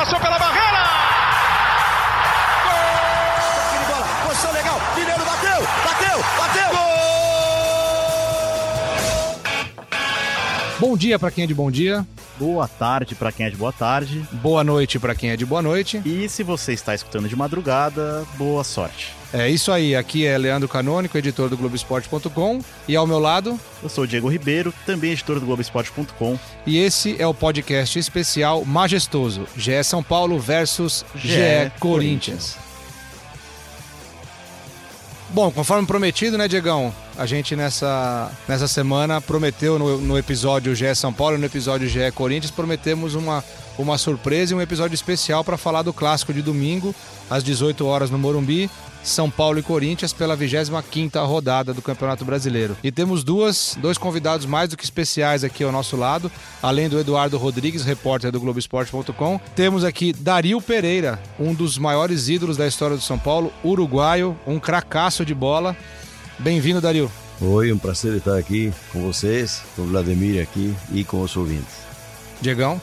passou pela barreira! Gol! bola, posição legal, Mineiro bateu, bateu, bateu! Bom dia para quem é de bom dia. Boa tarde para quem é de boa tarde. Boa noite para quem é de boa noite. E se você está escutando de madrugada, boa sorte. É isso aí, aqui é Leandro Canônico, editor do Globoesporte.com, e ao meu lado. Eu sou o Diego Ribeiro, também editor do Globoesporte.com. E esse é o podcast especial majestoso: GE São Paulo versus GE, GE Corinthians. Corinthians. Bom, conforme prometido, né, Diegão? A gente nessa, nessa semana prometeu no, no episódio GE São Paulo no episódio GE Corinthians, prometemos uma, uma surpresa e um episódio especial para falar do clássico de domingo, às 18 horas no Morumbi. São Paulo e Corinthians pela 25ª rodada do Campeonato Brasileiro. E temos duas, dois convidados mais do que especiais aqui ao nosso lado, além do Eduardo Rodrigues, repórter do Globoesporte.com. Temos aqui Dario Pereira, um dos maiores ídolos da história do São Paulo, uruguaio, um cracaço de bola. Bem-vindo, Dario. Oi, um prazer estar aqui com vocês, com o Vladimir aqui e com os ouvintes. Diegão?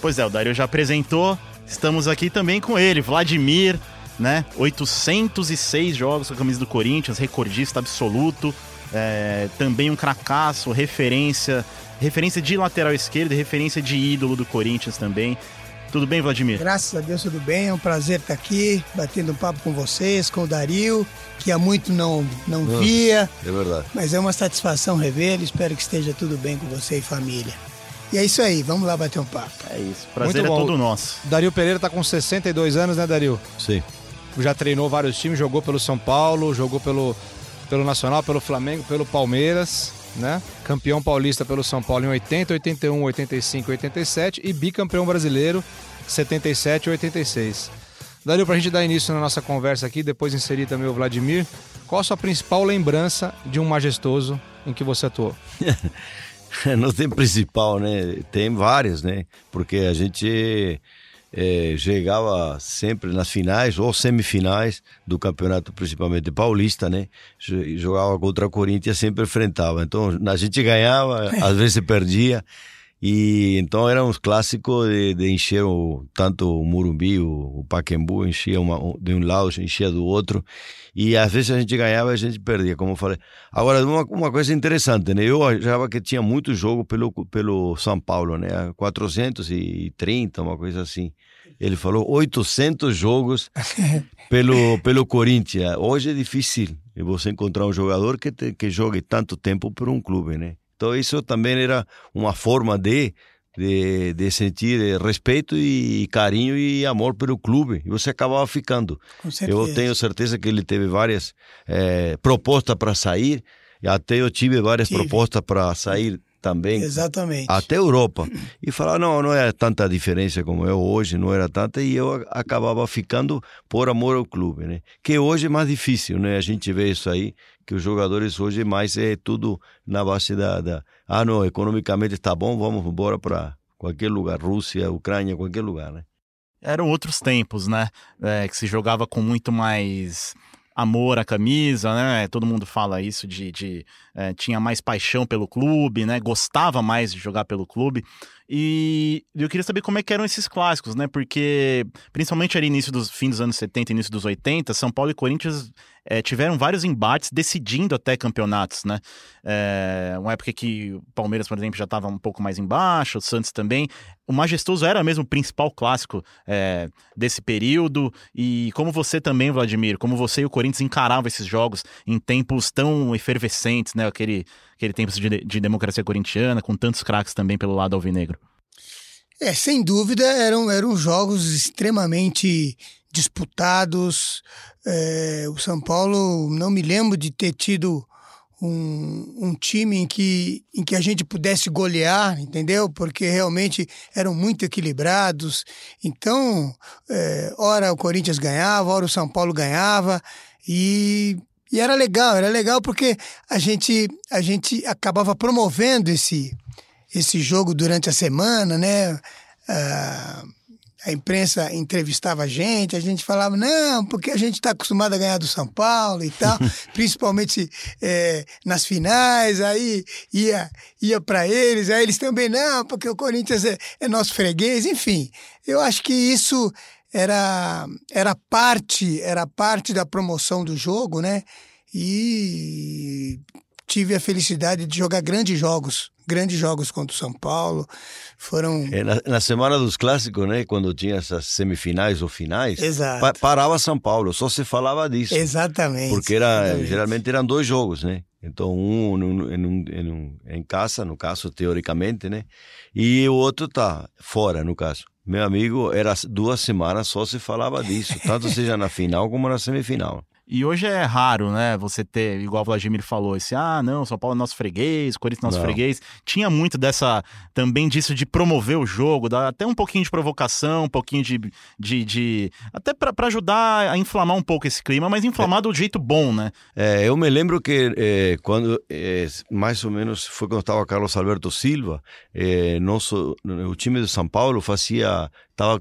Pois é, o Dario já apresentou. Estamos aqui também com ele, Vladimir, né? 806 jogos com a camisa do Corinthians, recordista absoluto. É, também um cracaço, referência, referência de lateral esquerdo e referência de ídolo do Corinthians também. Tudo bem, Vladimir? Graças a Deus, tudo bem. É um prazer estar aqui, batendo um papo com vocês, com o Dario, que há muito não, não Nossa, via. É verdade. Mas é uma satisfação revê-lo. Espero que esteja tudo bem com você e família. E é isso aí, vamos lá bater um papo. É isso, prazer muito é todo nosso. Dario Pereira está com 62 anos, né, Dario? Sim já treinou vários times, jogou pelo São Paulo, jogou pelo, pelo Nacional, pelo Flamengo, pelo Palmeiras, né? Campeão paulista pelo São Paulo em 80, 81, 85, 87 e bicampeão brasileiro 77 e 86. Daria pra gente dar início na nossa conversa aqui, depois inserir também o Vladimir. Qual a sua principal lembrança de um majestoso em que você atuou? Não tem principal, né? Tem várias, né? Porque a gente é, chegava sempre nas finais ou semifinais do campeonato, principalmente paulista, né? Jogava contra o Corinthians, sempre enfrentava. Então a gente ganhava, às vezes perdia. E então era um clássico de, de encher o, tanto o Murumbi, o, o Paquembu, enchia uma, de um lado, enchia do outro. E às vezes a gente ganhava e a gente perdia, como eu falei. Agora, uma, uma coisa interessante, né? Eu achava que tinha muito jogo pelo, pelo São Paulo, né? 430, uma coisa assim. Ele falou 800 jogos pelo, pelo Corinthians. Hoje é difícil você encontrar um jogador que, te, que jogue tanto tempo por um clube, né? Então isso também era uma forma de de, de sentir respeito e carinho e amor pelo clube. E você acabava ficando. Eu tenho certeza que ele teve várias é, propostas para sair. Até eu tive várias tive. propostas para sair também. Exatamente. Até Europa. E falar, não, não é tanta diferença como é hoje, não era tanta, e eu acabava ficando por amor ao clube, né? Que hoje é mais difícil, né? A gente vê isso aí, que os jogadores hoje mais é tudo na base da, da ah, não, economicamente está bom, vamos embora para qualquer lugar, Rússia, Ucrânia, qualquer lugar, né? Eram outros tempos, né? É, que se jogava com muito mais amor à camisa, né? Todo mundo fala isso de, de é, tinha mais paixão pelo clube, né? Gostava mais de jogar pelo clube. E eu queria saber como é que eram esses clássicos, né? Porque, principalmente ali início dos fim dos anos 70 início dos 80, São Paulo e Corinthians é, tiveram vários embates decidindo até campeonatos, né? É, uma época que o Palmeiras, por exemplo, já estava um pouco mais embaixo, o Santos também. O Majestoso era mesmo o principal clássico é, desse período. E como você também, Vladimir, como você e o Corinthians encaravam esses jogos em tempos tão efervescentes, né? Aquele, aquele tempo de, de democracia corintiana, com tantos craques também pelo lado alvinegro. É, sem dúvida, eram, eram jogos extremamente disputados. É, o São Paulo, não me lembro de ter tido um, um time em que, em que a gente pudesse golear, entendeu? Porque realmente eram muito equilibrados. Então, é, ora o Corinthians ganhava, ora o São Paulo ganhava. E, e era legal, era legal porque a gente, a gente acabava promovendo esse, esse jogo durante a semana, né? Ah, a imprensa entrevistava a gente, a gente falava, não, porque a gente está acostumado a ganhar do São Paulo e tal, principalmente é, nas finais, aí ia, ia para eles, aí eles também, não, porque o Corinthians é, é nosso freguês, enfim. Eu acho que isso era, era parte era parte da promoção do jogo, né? E tive a felicidade de jogar grandes jogos, grandes jogos contra o São Paulo. Foram. É, na, na, semana dos clássicos, né? Quando tinha essas semifinais ou finais. Pa parava São Paulo, só se falava disso. Exatamente. Porque era, exatamente. geralmente eram dois jogos, né? Então, um em, um, em, um, em casa, no caso, teoricamente, né? E o outro tá fora, no caso. Meu amigo, era duas semanas só se falava disso, tanto seja na final como na semifinal. E hoje é raro, né? Você ter, igual o Vladimir falou, esse, ah, não, São Paulo é nosso freguês, Corinthians é nosso não. freguês. Tinha muito dessa, também disso de promover o jogo, dá até um pouquinho de provocação, um pouquinho de. de, de até para ajudar a inflamar um pouco esse clima, mas inflamar é. do jeito bom, né? É, eu me lembro que é, quando, é, mais ou menos, foi quando estava Carlos Alberto Silva, é, nosso, o time de São Paulo fazia estava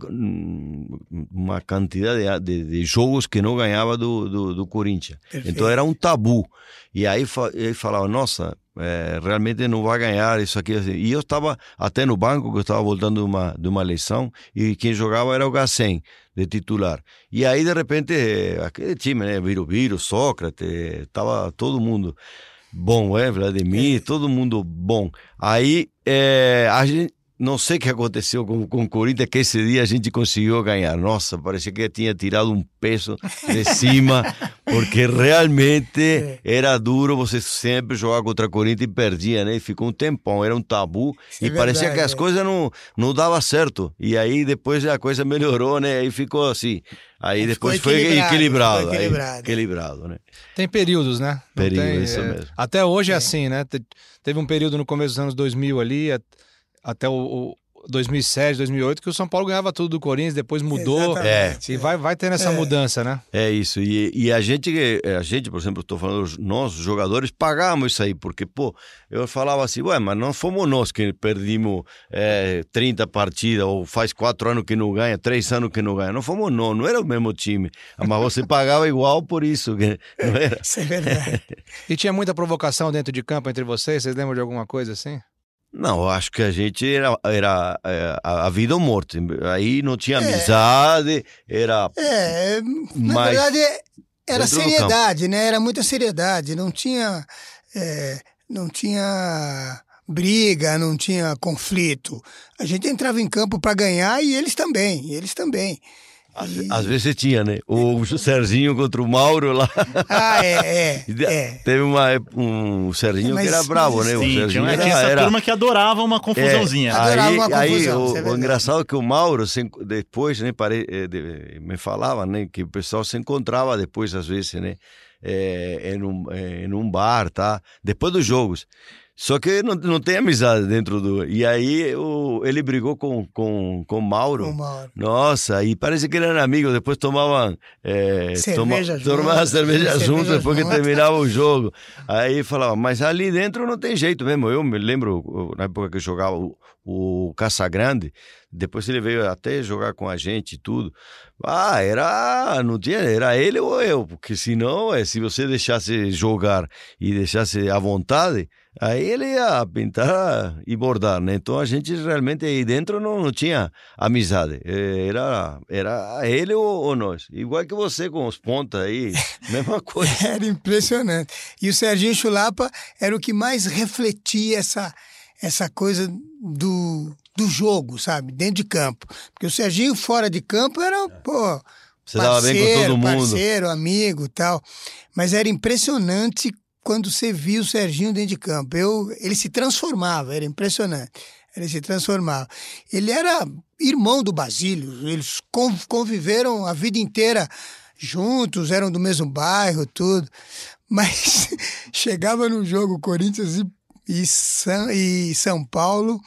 uma quantidade de, de, jogos que não ganhava do, do, do Corinthians. Perfeito. Então era um tabu. E aí ele falava, nossa, é, realmente não vai ganhar isso aqui. E eu estava até no banco, que eu estava voltando de uma, de uma eleição, e quem jogava era o Gassen, de titular. E aí, de repente, aquele time, né, Viro, Sócrates, estava todo mundo bom, é, Vladimir, todo mundo bom. Aí é, a gente não sei o que aconteceu com, com o Corinthians, que esse dia a gente conseguiu ganhar. Nossa, parecia que tinha tirado um peso de cima, porque realmente é. era duro você sempre jogar contra o Corinthians e perdia, né? Ficou um tempão, era um tabu Isso e é parecia verdade, que as é. coisas não, não davam certo. E aí depois a coisa melhorou, né? Aí ficou assim. Aí depois foi equilibrado. equilibrado, foi equilibrado. equilibrado, né? Tem períodos, né? Períodos, tem, isso é, mesmo. Até hoje é assim, né? Teve um período no começo dos anos 2000 ali, até o, 2007, 2008, que o São Paulo ganhava tudo do Corinthians, depois mudou. É. E vai, vai tendo essa é. mudança, né? É isso. E, e, a gente, a gente, por exemplo, estou falando, nós, jogadores, pagamos isso aí, porque, pô, eu falava assim, ué, mas não fomos nós que perdimos é, 30 partidas, ou faz quatro anos que não ganha, três anos que não ganha. Não fomos nós, não era o mesmo time. Mas você pagava igual por isso, que não era. Isso é verdade. e tinha muita provocação dentro de campo entre vocês? Vocês lembram de alguma coisa assim? Não, acho que a gente era, era é, a vida ou morte. Aí não tinha é. amizade, era. É, na verdade era seriedade, né? Era muita seriedade. Não tinha. É, não tinha briga, não tinha conflito. A gente entrava em campo para ganhar e eles também, eles também. Às, às, vezes tinha, né? O Serginho contra o Mauro lá. Ah, é, é. é. Teve uma, um Serginho que era bravo, né? Sim, o Serginho era, essa era... turma que adorava uma confusãozinha. É, adorava aí, uma confusão, aí o, é o, engraçado é que o Mauro, depois, né, pare, eh, me falava, né? Que o pessoal se encontrava depois, às vezes, né? É, em, um, em um bar, tá? Depois dos jogos. Só que não, não tem amizade dentro do. E aí o, ele brigou com, com, com Mauro. Com Mauro. Nossa, e parece que eram amigos. Depois tomavam. É, cerveja toma, tomavam cerveja, cerveja juntos depois que terminava o jogo. Aí falava, mas ali dentro não tem jeito mesmo. Eu me lembro, na época que eu jogava o, o Casagrande, depois ele veio até jogar com a gente e tudo. Ah, era. Não tinha. Era ele ou eu. Porque senão, é, se você deixasse jogar e deixasse à vontade Aí ele ia pintar e bordar, né? Então a gente realmente aí dentro não, não tinha amizade. É, era, era ele ou, ou, nós. Igual que você com os pontas aí, mesma coisa. era impressionante. E o Serginho Chulapa era o que mais refletia essa, essa coisa do, do jogo, sabe? Dentro de campo. Porque o Serginho fora de campo era, pô. Você parceiro, dava bem com todo mundo. Parceiro, amigo tal. Mas era impressionante quando você via o Serginho dentro de campo. Eu, ele se transformava, era impressionante. Ele se transformava. Ele era irmão do Basílio, eles conviveram a vida inteira juntos, eram do mesmo bairro, tudo. Mas chegava no jogo Corinthians e, e, São, e São Paulo,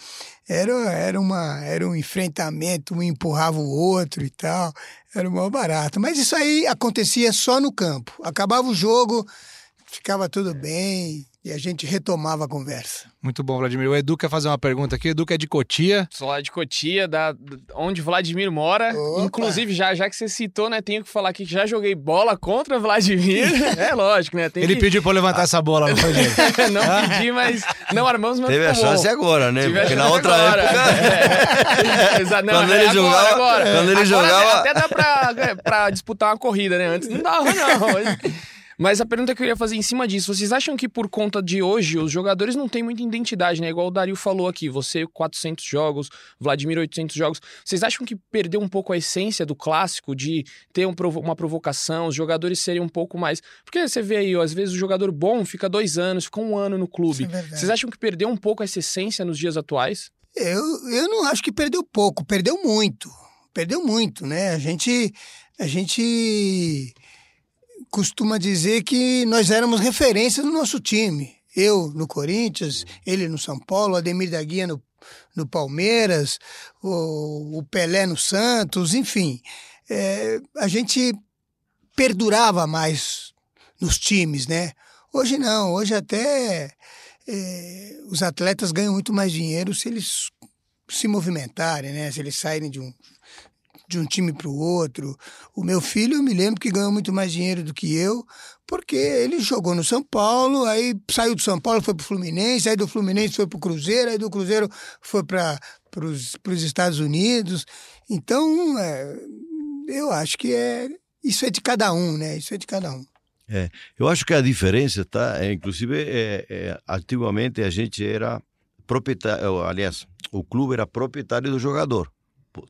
era, era, uma, era um enfrentamento, um empurrava o outro e tal. Era o maior barato. Mas isso aí acontecia só no campo. Acabava o jogo, ficava tudo bem e a gente retomava a conversa. Muito bom, Vladimir. O Edu quer fazer uma pergunta aqui. O Edu é de Cotia. Sou lá de Cotia, da, onde Vladimir mora. Opa. Inclusive, já, já que você citou, né, tenho que falar aqui que já joguei bola contra Vladimir. é lógico, né? Tem Ele que... pediu pra eu levantar essa bola, não foi, gente? não pedi, mas não armamos, mas Teve a ficou bom. chance agora, né? Tive a Porque na chance outra agora. época. É. Exa- não, Quando é ele agora, jogava- agora. quando ele Agora jogava- Até dá pra, pra disputar uma corrida, né? Antes não dava, não. Mas a pergunta que eu ia fazer em cima disso, vocês acham que por conta de hoje os jogadores não têm muita identidade, né? Igual o Dario falou aqui, você 400 jogos, Vladimir 800 jogos. Vocês acham que perdeu um pouco a essência do clássico de ter um provo- uma provocação, os jogadores serem um pouco mais... Porque você vê aí, ó, às vezes o jogador bom fica dois anos, fica um ano no clube. É. Vocês acham que perdeu um pouco essa essência nos dias atuais? Eu, eu não acho que perdeu pouco, perdeu muito. Perdeu muito, né? A gente, a gente costuma dizer que nós éramos referência do nosso time. Eu no Corinthians, ele no São Paulo, Ademir da Guia no, no Palmeiras, o, o Pelé no Santos, enfim. É, a gente perdurava mais nos times, né? Hoje não, hoje até é, os atletas ganham muito mais dinheiro se eles se movimentarem, né? Se eles saírem de um, de um time para o outro. O meu filho, eu me lembro que ganhou muito mais dinheiro do que eu, porque ele jogou no São Paulo, aí saiu do São Paulo, foi para o Fluminense, aí do Fluminense foi para o Cruzeiro, aí do Cruzeiro foi para os Estados Unidos. Então, é, eu acho que é isso é de cada um, né? Isso é de cada um. Eu acho que a diferença, tá? É, inclusive, é, é, antigamente a gente era proprietário, aliás, o clube era proprietário do jogador,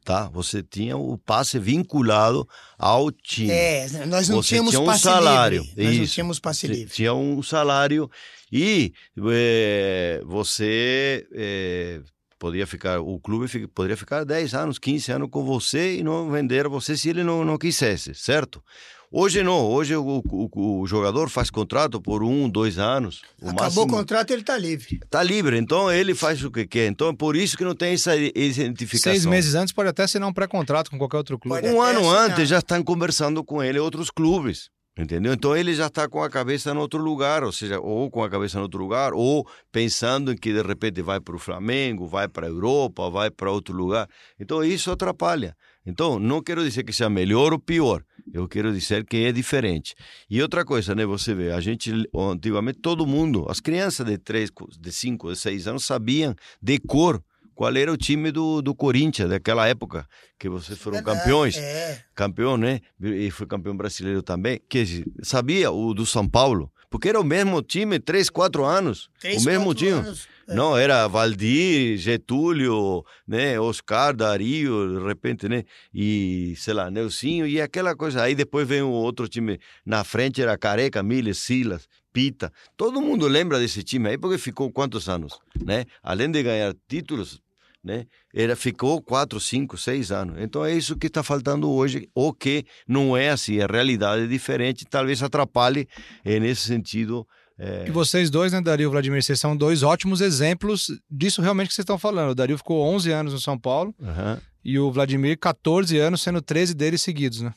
tá? Você tinha o passe vinculado ao time. É, nós não Você tínhamos tinha um passe salário, livre. Nós não isso. tínhamos passe Ti- livre. Tinha um salário e eh, você eh, podia ficar, o clube fi- poderia ficar 10 anos, 15 anos com você e não vender você se ele não, não quisesse, certo? Hoje não, hoje o, o- o jogador faz contrato por um, dois anos. O Acabou máximo, o contrato, ele está livre. Tá livre, então ele faz o que quer. Então é por isso que não tem essa identificação. Seis meses antes pode até assinar um pré-contrato com qualquer outro clube. Pode Um ano assinar. antes já estão conversando com ele outros clubes. Entendeu? Então ele já está com a cabeça em outro lugar, ou seja, ou com a cabeça em outro lugar, ou pensando em que de repente vai para o Flamengo, vai para a Europa, vai para outro lugar. Então isso atrapalha. Então não quero dizer que seja melhor ou pior, eu quero dizer que é diferente. E outra coisa, né? Você vê, a gente antigamente todo mundo, as crianças de 3, de 5, de 6 anos sabiam de cor qual era o time do, do Corinthians daquela época que vocês foram campeões É. campeão, né? E foi campeão brasileiro também. Que sabia o do São Paulo, porque era o mesmo time, três, quatro anos, Três, o mesmo time. anos. É. Não, era Valdir, Getúlio, né? Oscar, Dario, de repente, né? E, sei lá, Neucinho e aquela coisa. Aí depois vem o outro time na frente, era Careca, Miles, Silas, Pita. Todo mundo lembra desse time aí porque ficou quantos anos, né? Além de ganhar títulos, né? Era, ficou quatro, cinco, seis anos. Então é isso que está faltando hoje, ou que não é assim, a realidade é diferente, talvez atrapalhe eh, nesse sentido. Eh, E vocês dois, né, Dario e Vladimir, vocês são dois ótimos exemplos disso realmente que vocês estão falando. O Dario ficou 11 anos no São Paulo aham. e o Vladimir 14 anos, sendo 13 deles seguidos, né?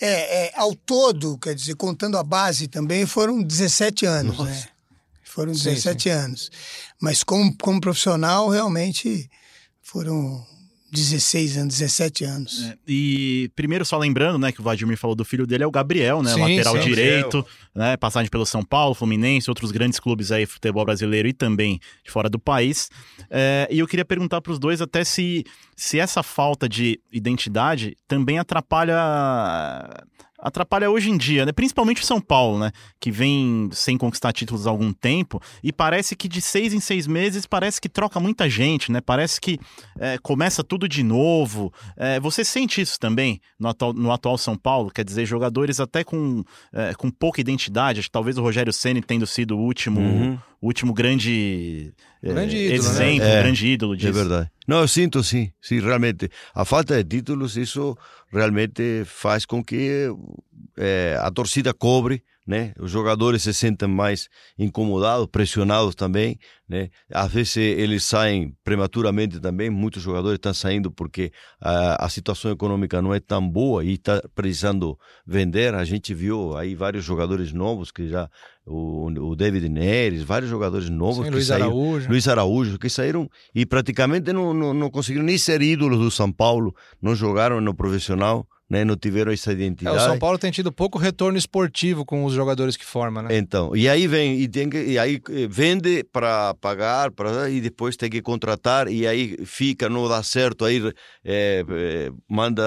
É, é, ao todo, quer dizer, contando a base também, foram 17 anos, né? Foram Sim, 17 anos. Mas como, como profissional, realmente foram 16 anos, 17 anos. É, E primeiro, só lembrando, né, que o Vladimir falou do filho dele, é o Gabriel, né? Sim, lateral sim. direito, né? Passagem pelo São Paulo, Fluminense, outros grandes clubes aí, futebol brasileiro e também de fora do país. É, e eu queria perguntar para os dois até se, se essa falta de identidade também atrapalha. Atrapalha hoje em dia, né? Principalmente o São Paulo, né? Que vem sem conquistar títulos há algum tempo e parece que de seis em seis meses parece que troca muita gente, né? Parece que é, começa tudo de novo. É, você sente isso também no atual, no atual São Paulo? Quer dizer, jogadores até com, é, com pouca identidade. Talvez o Rogério Ceni tendo sido o último, Uhum. O último grande, é, Grande ídolo, né? exemplo, É, grande ídolo disso. É verdade. Não, eu sinto sim, sim, realmente. A falta de títulos, isso realmente faz com que eh, a torcida cobre né? Os jogadores se sentem mais incomodados, pressionados também, né? Às vezes eles saem prematuramente também, muitos jogadores estão saindo porque a, a situação econômica não é tão boa e está precisando vender. A gente viu aí vários jogadores novos que já o, o David Neres, vários jogadores novos Sim, que Luiz saíram, Araújo. Luiz Araújo, que saíram e praticamente não, não, não conseguiram nem ser ídolos do São Paulo, não jogaram no profissional, né? não tiveram essa É, identidade. o São Paulo tem tido pouco retorno esportivo com os jogadores que forma, né? Então, e aí vem e tem que e aí eh, vende para pagar, para e depois tem que contratar e aí fica não dá certo aí eh, eh, manda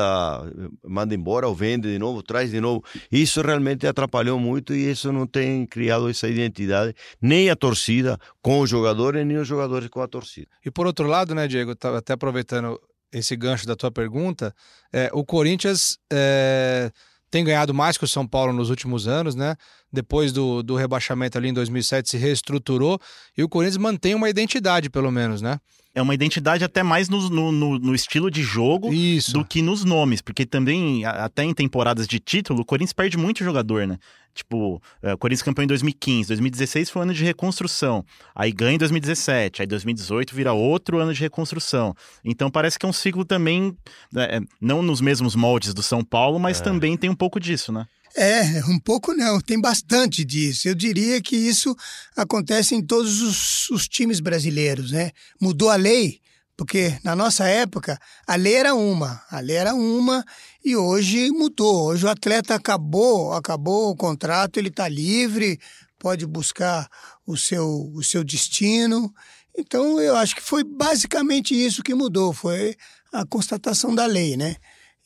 manda embora ou vende de novo, traz de novo. Isso realmente atrapalhou muito e isso não tem criado essa identidade nem a torcida com os jogadores nem os jogadores com a torcida. E por outro lado, né, Diego, até aproveitando esse gancho da tua pergunta, é, o Corinthians é, tem ganhado mais que o São Paulo nos últimos anos, né? Depois do, do rebaixamento ali em 2007 se reestruturou e o Corinthians mantém uma identidade, pelo menos, né? É uma identidade até mais no, no, no- no estilo de jogo Isso. do que nos nomes, porque também, até em temporadas de título, o Corinthians perde muito jogador, né? Tipo, é, o Corinthians campeão em 2015, 2016 foi um ano de reconstrução, aí ganha em 2017, aí 2018 vira outro ano de reconstrução. Então parece que é um ciclo também, é, não nos mesmos moldes do São Paulo, mas também tem um pouco disso, né? É, um pouco não, tem bastante disso. Eu diria que isso acontece em todos os, os times brasileiros, né? Mudou a lei, porque na nossa época a lei era uma, a lei era uma e hoje mudou. Hoje o atleta acabou, acabou o contrato, ele está livre, pode buscar o seu, o seu destino. Então eu acho que foi basicamente isso que mudou, foi a constatação da lei, né?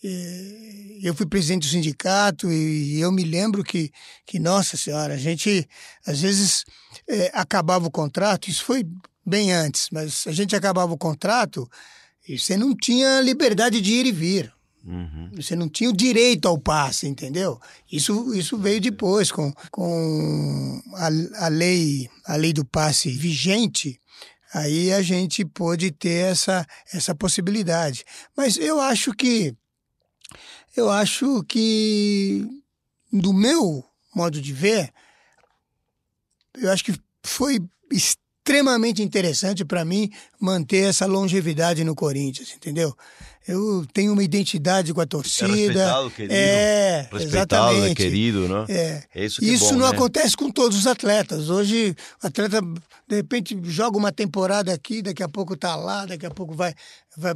E eu fui presidente do sindicato e eu me lembro que, que nossa senhora, a gente às vezes eh, acabava o contrato, isso foi bem antes, mas a gente acabava o contrato e você não tinha liberdade de ir e vir. Você não tinha o direito ao passe, entendeu? Isso, isso veio depois, com, com a, a, lei, a lei do passe vigente, aí a gente pôde ter essa, essa possibilidade. Mas eu acho que eu acho que, do meu modo de ver, eu acho que foi extremamente interessante para mim manter essa longevidade no Corinthians, entendeu? Eu tenho uma identidade com a torcida. É respeitado, querido. É, Respeitado, exatamente. é querido, né? É. É isso que é Isso bom, não né? acontece com todos os atletas. Hoje, o atleta, de repente, joga uma temporada aqui, daqui a pouco tá lá, daqui a pouco vai, vai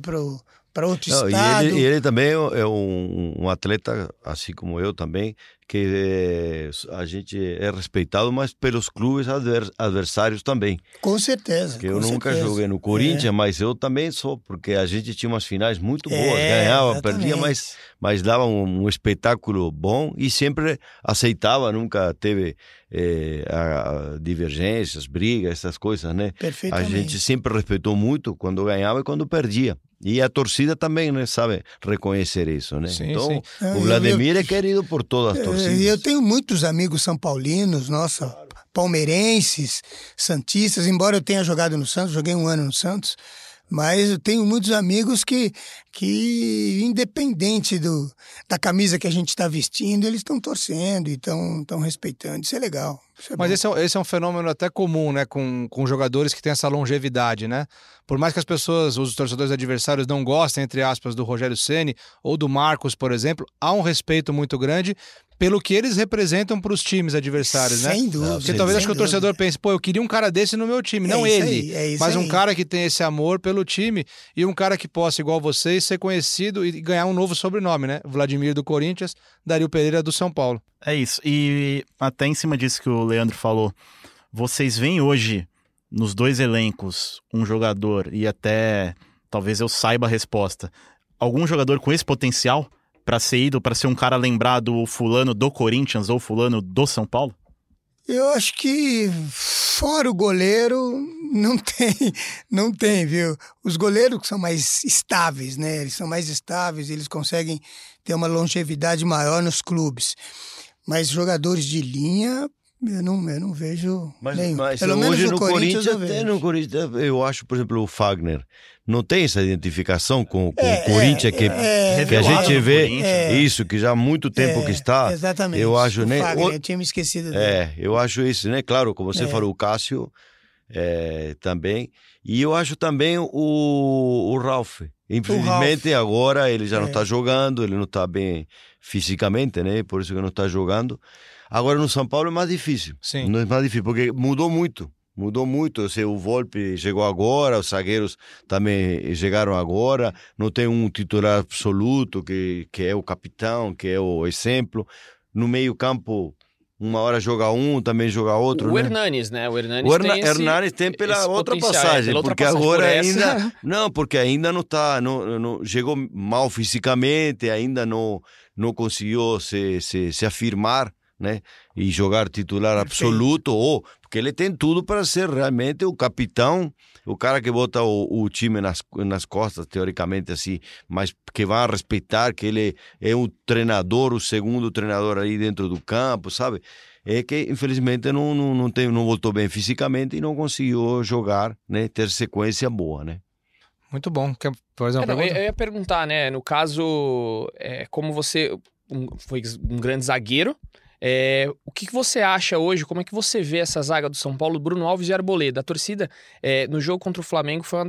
para outro Não, e estado. ele, e ele também é um, um atleta, assim como eu também, que é, a gente é respeitado, mas pelos clubes adver- adversários também. Com certeza. Que eu nunca certeza. joguei no Corinthians, mas eu também sou, porque a gente tinha umas finais muito boas, É, ganhava, perdia, exatamente. mas, mas dava um, um espetáculo bom e sempre aceitava, nunca teve eh, a- a divergências, brigas, essas coisas, né? A gente sempre respeitou muito quando ganhava e quando perdia. E a torcida também, né, sabe reconhecer isso, né? Sim, então, sim. Ah, o eu- Vladimir é querido por todas as É, torcidas. E eu tenho muitos amigos são paulinos, nossa, palmeirenses, santistas, embora eu tenha jogado no Santos, joguei um ano no Santos, mas eu tenho muitos amigos que, que independente do, da camisa que a gente está vestindo, eles estão torcendo e estão respeitando. Isso é legal. Isso é Mas esse é, um- esse é um fenômeno até comum, né, com, com jogadores que têm essa longevidade, né? Por mais que as pessoas, os torcedores adversários não gostem, entre aspas, do Rogério Ceni ou do Marcos, por exemplo, há um respeito muito grande pelo que eles representam para os times adversários, né? Sem dúvida. Porque talvez sem acho que o dúvida. torcedor pense, pô, eu queria um cara desse no meu time, É não isso ele, aí, é isso mas um aí. cara que tem esse amor pelo time e um cara que possa, igual vocês, ser conhecido e ganhar um novo sobrenome, né? Vladimir do Corinthians, Dario Pereira do São Paulo. É isso. E até em cima disso que o Leandro falou, vocês veem hoje nos dois elencos um jogador e até talvez eu saiba a resposta. Algum jogador com esse potencial para ser ido, para ser um cara lembrado o fulano do Corinthians ou fulano do São Paulo? Eu acho que fora o goleiro não tem, não tem, viu? Os goleiros são mais estáveis, né? Eles são mais estáveis, eles conseguem ter uma longevidade maior nos clubes. Mas jogadores de linha, Eu não, eu não vejo Mas, nenhum. mas Pelo menos hoje no no Corinthians, eu Corinthians, vejo. no Corinthians, eu acho, por exemplo, o Fagner não tem essa identificação com, com É, o Corinthians é, que, é, que a gente vê. É. isso, que já há muito tempo É, que está. Exatamente. Eu acho, O né? Fagner, o- eu tinha me esquecido dele. É, eu acho isso, né? Claro, como você É. falou, o Cássio é, também. E eu acho também o, o Ralf. Infelizmente, agora ele já não É. está jogando, ele não está bem fisicamente, né? Por isso que não está jogando. Agora no São Paulo é mais difícil. Sim. Não é mais difícil, porque mudou muito. Mudou muito. Ou seja, o Volpe chegou agora, os zagueiros também chegaram agora. Não tem um titular absoluto que, que é o capitão, que é o exemplo. No meio-campo, uma hora joga um, também joga outro. o né? Hernanes, né? O Hernanes O Herna- tem esse, Hernanes tem pela esse outra é, passagem, pela outra porque passagem. agora Por ainda. Não, porque ainda não tá. Não, não, chegou mal fisicamente, ainda não, não conseguiu se, se, se afirmar, né? E jogar titular Perfeito. absoluto, ou porque ele tem tudo para ser realmente o capitão, o cara que bota o, o time nas, nas costas, teoricamente assim, mas que vai respeitar, que ele é o treinador, o segundo treinador aí dentro do campo, sabe? é que infelizmente não, não, não, tem, não voltou bem fisicamente e não conseguiu jogar, né, ter sequência boa, né? Muito bom. Quer fazer uma É, não, eu, pergunta? eu ia perguntar, né? No caso, é, como você um- foi um grande zagueiro, é, o que, que você acha hoje? Como é que você vê essa zaga do São Paulo, Bruno Alves e Arboleda? A torcida é, no jogo contra o Flamengo foi um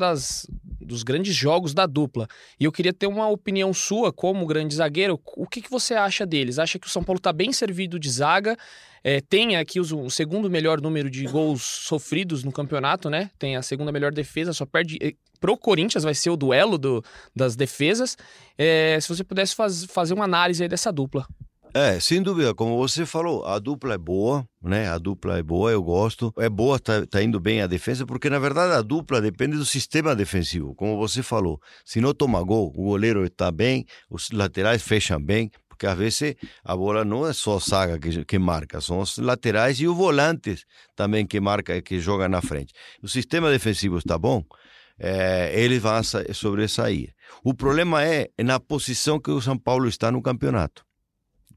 dos grandes jogos da dupla. E eu queria ter uma opinião sua, como grande zagueiro, o que, que você acha deles? Acha que o São Paulo está bem servido de zaga? É, tem aqui os- o segundo melhor número de gols sofridos no campeonato, né? Tem a segunda melhor defesa, só perde. Pro Corinthians vai ser o duelo do, das defesas. É, se você pudesse faz- fazer uma análise aí dessa dupla. É, sem dúvida, como você falou, a dupla é boa, né? A dupla é boa, eu gosto. É boa, tá, tá indo bem a defesa, porque na verdade a dupla depende do sistema defensivo. Como você falou, se não toma gol, o goleiro está bem, os laterais fecham bem, porque às vezes a bola não é só a saga que, que marca, são os laterais e os volantes também que marca, que joga na frente. O sistema defensivo está bom, é, vão sa- sobressair. O problema é na posição que o São Paulo está no campeonato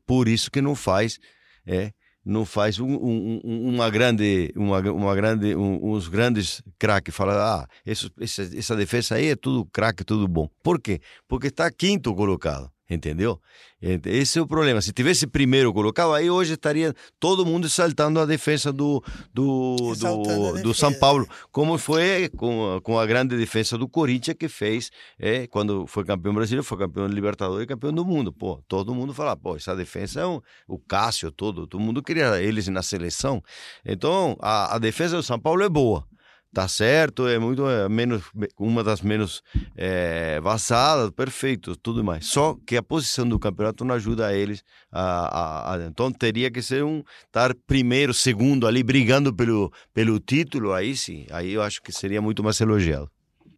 por isso que não faz é não faz um, um- um- uma grande uma, uma grande um- uns grandes craques fala ah essa defesa aí é tudo craque tudo bom. Por quê? Porque está quinto colocado entendeu Ent- esse é o problema se tivesse primeiro colocado aí hoje estaria todo mundo exaltando a defesa do do, Exaltando a do, do São defesa. Paulo como foi com a, com a grande defesa do Corinthians que fez é, quando foi campeão brasileiro, foi campeão de Libertadores e campeão do mundo. Pô, todo mundo fala, pô, essa defesa é um, o Cássio todo, todo mundo queria eles na seleção. Então, a, a defesa do São Paulo é boa. Tá certo, é muito é, menos uma das menos é, vazadas, perfeito, tudo mais. Só que a posição do campeonato não ajuda eles a, a- a- então teria que ser um estar primeiro, segundo ali brigando pelo pelo título, aí sim, aí eu acho que seria muito mais elogiado.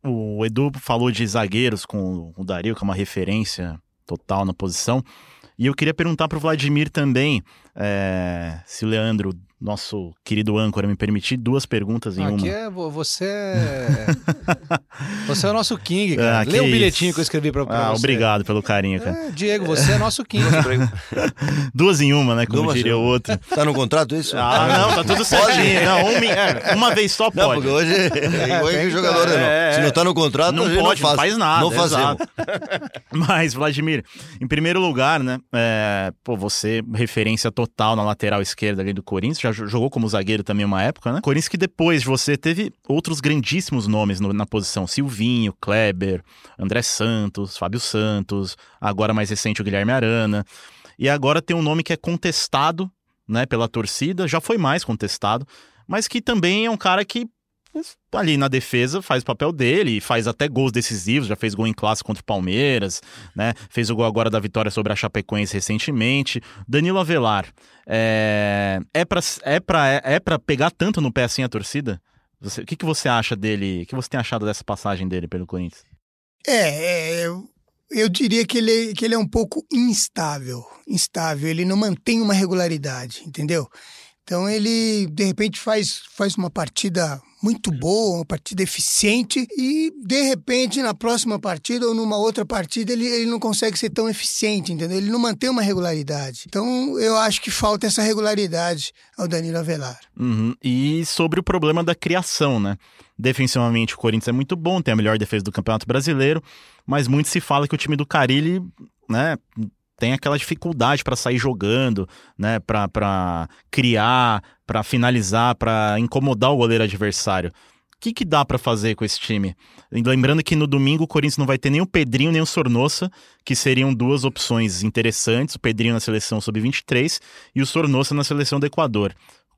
O Edu falou de zagueiros com o Dario, que é uma referência total na posição. E eu queria perguntar para o Vladimir também, é, se o Leandro, nosso querido âncora, me permitir, duas perguntas em Aqui uma. é vo- você. é- você é o nosso King, cara. Ah, Lê o isso. bilhetinho que eu escrevi pra, pra Ah, você. obrigado pelo carinho, cara. É, Diego, você é nosso King. Duas em uma, né? Como Duas diria o uma. outro. Tá no contrato isso? Ah, não, tá tudo certinho. Não, um, é, uma vez só Não, pode. porque hoje é igual que jogador, É, não. é. Se não tá no contrato, Não pode, não faz, faz nada. Não fazemos. Mas, Vladimir, em primeiro lugar, né? é, pô, você, referência total na lateral esquerda ali do Corinthians, já jo- jogou como zagueiro também uma época, né? Corinthians que depois de você teve outros grandíssimos nomes no- na posição: Silvinho, Kleber, André Santos, Fábio Santos, agora mais recente o Guilherme Arana. E agora tem um nome que é contestado, né, pela torcida, já foi mais contestado, mas que também é um cara que ali na defesa faz o papel dele faz até gols decisivos, já fez gol em clássico contra o Palmeiras, né? Fez o gol agora da vitória sobre a Chapecoense recentemente. Danilo Avelar, é, é para é pra, é pra pegar tanto no pé assim a torcida? Você- o que, que você acha dele? O que você tem achado dessa passagem dele pelo Corinthians? É, é, eu, eu diria que ele, que ele é um pouco instável. Instável, ele não mantém uma regularidade, entendeu? Então ele, de repente, faz, faz uma partida muito boa, uma partida eficiente, e de repente, na próxima partida ou numa outra partida, ele, ele não consegue ser tão eficiente, entendeu? Ele não mantém uma regularidade. Então eu acho que falta essa regularidade ao Danilo Avelar. Uhum. E sobre o problema da criação, né? Defensivamente, o Corinthians é muito bom, tem a melhor defesa do Campeonato Brasileiro, mas muito se fala que o time do Carilli, né, tem aquela dificuldade para sair jogando, né, para criar, para finalizar, para incomodar o goleiro adversário. O que, que dá para fazer com esse time? Lembrando que no domingo o Corinthians não vai ter nem o Pedrinho nem o Sornossa, que seriam duas opções interessantes, o Pedrinho na seleção sub-23 e o Sornossa na seleção do Equador.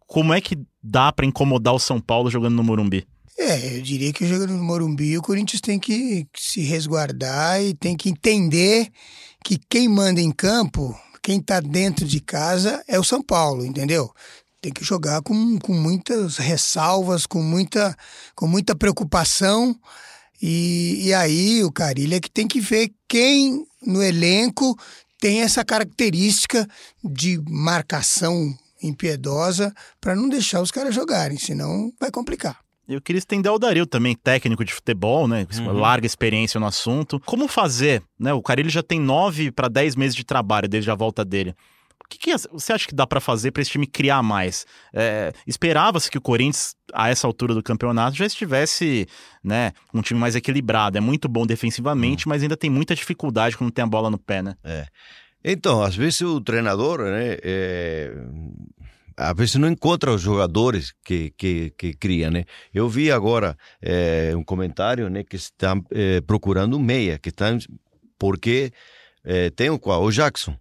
Como é que dá para incomodar o São Paulo jogando no Morumbi? É, eu diria que jogando no Morumbi o Corinthians tem que se resguardar e tem que entender que quem manda em campo, quem está dentro de casa é o São Paulo, entendeu? Tem que jogar com, com muitas ressalvas, com muita, com muita preocupação. E, e aí o Carilha que tem que ver quem no elenco tem essa característica de marcação impiedosa para não deixar os caras jogarem, senão vai complicar. Eu queria estender ao Dario também, técnico de futebol, né? Uhum. larga experiência no assunto. Como fazer, né? O Carilli já tem nove para dez meses de trabalho desde a volta dele. O que, que você acha que dá para fazer para esse time criar mais? É, Esperava-se que o Corinthians, a essa altura do campeonato, já estivesse né, um time mais equilibrado. É muito bom defensivamente, mas ainda tem muita dificuldade quando tem a bola no pé, né? Então, às vezes o treinador, né, é, às vezes não encontra os jogadores que, que, que cria, né? Eu vi agora é, um comentário, né, que estão é, procurando um meia, que estão porque é, tem o qual? O Jackson.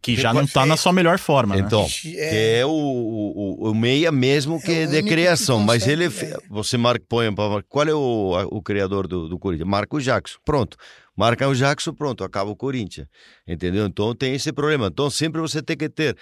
Que Que já não tá é- na sua melhor forma, né? Então, É. que é o, o, o meia mesmo que É é, o de que criação, mas ele é. você marca põe qual é o, a- o criador do, do Corinthians? Marca o Jackson. Pronto. Marca o Jackson, pronto, acaba o Corinthians. Entendeu? Então tem esse problema. Então sempre você tem que ter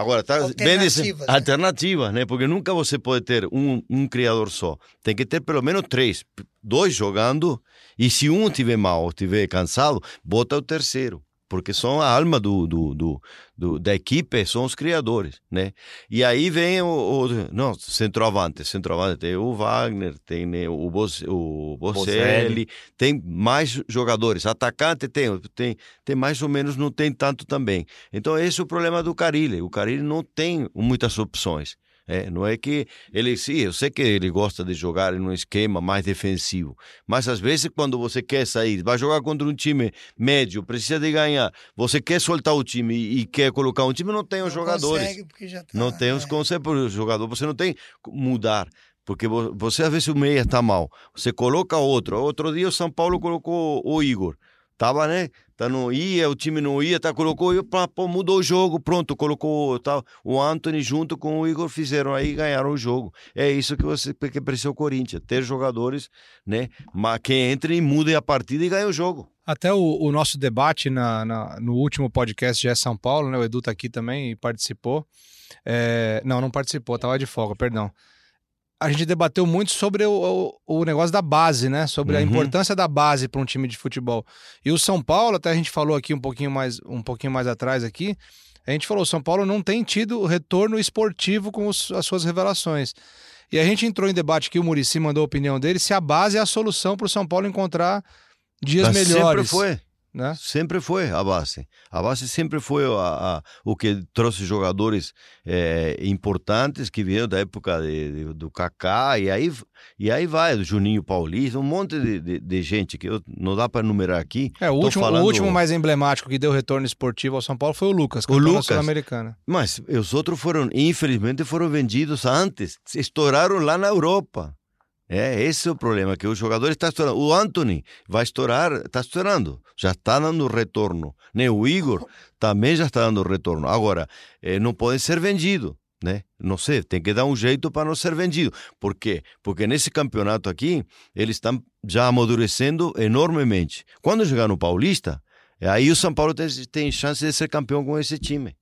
Agora, tá Alternativas, né? alternativa, né? Porque nunca você pode ter um, um criador só. Tem que ter pelo menos três. Dois jogando, e se um tiver mal ou tiver cansado, bota o terceiro. Porque são a alma do, do, do, do- da equipe, são os criadores, né? E aí vem o, o não, centroavante, centroavante tem o Wagner, tem né, o, Bos, o Bocelli, tem mais jogadores. Atacante tem, tem, tem mais ou menos, não tem tanto também. Então esse é o problema do Carilli. O Carilli não tem muitas opções. É, não é que ele, sim, eu sei que ele gosta de jogar em um esquema mais defensivo, mas às vezes quando você quer sair, vai jogar contra um time médio, precisa de ganhar, você quer soltar o time e, e quer colocar um time, não tem os Não jogadores. consegue porque já tá, Não tem os é. conceitos para o jogador, você não tem mudar. Porque vo- você, às vezes, o meia está mal. Você coloca outro. Outro dia o São Paulo colocou o Igor. Tava, né? Tá, não ia, o time não ia, tá, colocou, e, pô, mudou o jogo, pronto, colocou tá, o Anthony junto com o Igor, fizeram aí ganharam o jogo. É isso que você que precisa o Corinthians, ter jogadores, né? Mas que entrem e mudem a partida e ganhem o jogo. Até o, o nosso debate na, na- no último podcast de São Paulo, né? O Edu tá aqui também e participou. É, não, não participou, tava de folga, perdão. A gente debateu muito sobre o, o, o negócio da base, né? Sobre a Uhum. importância da base para um time de futebol. E o São Paulo, até a gente falou aqui um pouquinho mais, um pouquinho mais atrás aqui, a gente falou, o São Paulo não tem tido retorno esportivo com os- as suas revelações. E a gente entrou em debate aqui, o Murici mandou a opinião dele, se a base é a solução para o São Paulo encontrar dias Mas melhores. Sempre foi. Né? Sempre foi a base. A base sempre foi a- a- o que trouxe jogadores eh, importantes que vieram da época de- de- do Kaká e aí, e aí vai, do Juninho Paulista, um monte de, de- de gente que eu, não dá para enumerar aqui. É, o último, falando- o último mais emblemático que deu retorno esportivo ao São Paulo foi o Lucas, O Lucas. Sul-Americana. Mas os outros foram, infelizmente, foram vendidos antes. Estouraram lá na Europa. É, esse é o problema, que o jogador está estourando. O Anthony vai estourar, está estourando. Já está dando retorno. Né? O Igor também já está dando retorno. Agora, eh, não pode ser vendido. Né? Não sei, tem que dar um jeito para não ser vendido. Por quê? Porque nesse campeonato aqui, eles estão já amadurecendo enormemente. Quando chegar no Paulista, aí o São Paulo tem, tem chance de ser campeão com esse time.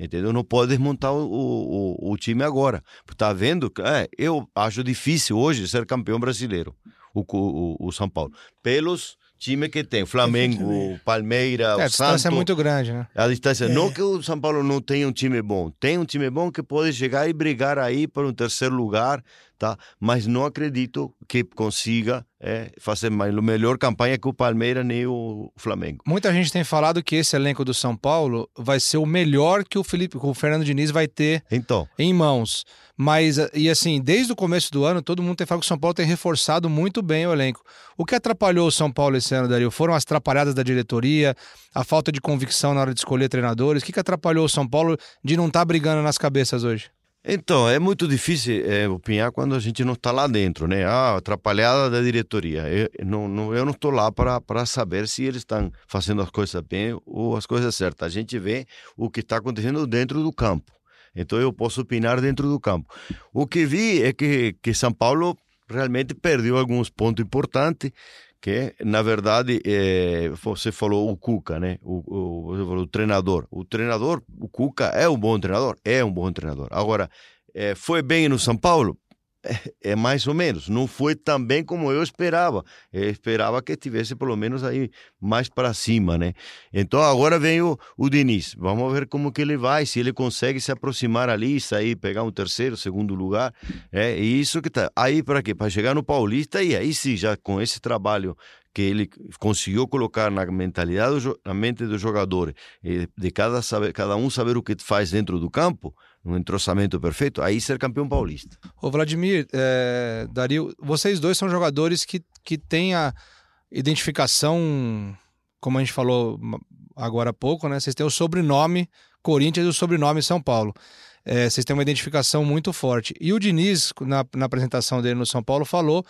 Entendeu? Não pode desmontar o, o, o time agora. Tá vendo? É, eu acho difícil hoje ser campeão brasileiro, o, o, o São Paulo. Pelos time que tem Flamengo, Palmeiras, É, a distância Santos. é muito grande, né? A distância. É. Não que o São Paulo não tenha um time bom. Tem um time bom que pode chegar e brigar aí por um terceiro lugar, tá? Mas não acredito que consiga é, fazer mais, a melhor campanha que o Palmeiras nem o Flamengo. Muita gente tem falado que esse elenco do São Paulo vai ser o melhor que o Felipe, que o Fernando Diniz vai ter Então, em mãos. Mas, e assim, desde o começo do ano, todo mundo tem falado que o São Paulo tem reforçado muito bem o elenco. O que atrapalhou o São Paulo esse ano, Dario? Foram as atrapalhadas da diretoria, a falta de convicção na hora de escolher treinadores. O que, que atrapalhou o São Paulo de não estar brigando nas cabeças hoje? Então é muito difícil é, opinar quando a gente não está lá dentro, né? Ah, atrapalhada da diretoria. Eu não, não, eu não estou lá para saber se eles estão fazendo as coisas bem ou as coisas certas. A gente vê o que está acontecendo dentro do campo. Então eu posso opinar dentro do campo. O que vi é que, que São Paulo realmente perdeu alguns pontos importantes, que na verdade eh, você falou o Cuca, né? O, o, falou o treinador. O treinador, o Cuca é um bom treinador, é um bom treinador. Agora, eh, foi bem no São Paulo? É, mais ou menos. Não foi tão bem como eu esperava. Eu esperava que tivesse pelo menos aí mais para cima, né? Então agora vem o, o Diniz. Vamos ver como que ele vai, se ele consegue se aproximar ali, sair, pegar um terceiro, segundo lugar. É isso que tá. Aí para quê? Para chegar no Paulista e aí sim, já com esse trabalho que ele conseguiu colocar na mentalidade, do na mente dos jogadores, eh, de cada, saber, cada um saber o que faz dentro do campo, um entrosamento perfeito, aí ser campeão paulista. Ô Vladimir, é, Dario, vocês dois são jogadores que, que têm a identificação, como a gente falou agora há pouco, né? Vocês têm o sobrenome Corinthians e o sobrenome São Paulo. É, vocês têm uma identificação muito forte. E o Diniz, na, na apresentação dele no São Paulo, falou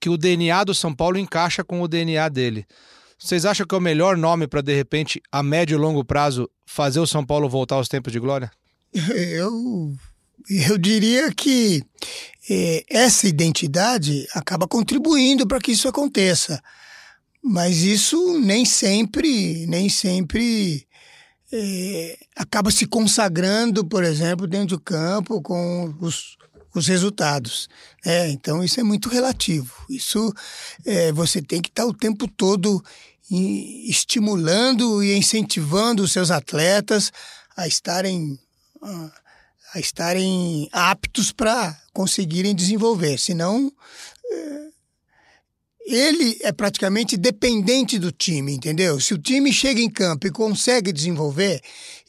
que o DNA do São Paulo encaixa com o DNA dele. Vocês acham que é o melhor nome para, de repente, a médio e longo prazo, fazer o São Paulo voltar aos tempos de glória? Eu, eu diria que eh, essa identidade acaba contribuindo para que isso aconteça. Mas isso nem sempre, nem sempre eh, acaba se consagrando, por exemplo, dentro do campo com os, os resultados. né? então isso é muito relativo. Isso eh, você tem que estar o tempo todo estimulando e incentivando os seus atletas a estarem a- estarem aptos para conseguirem desenvolver. Senão, eh, ele é praticamente dependente do time, entendeu? Se o time chega em campo e consegue desenvolver,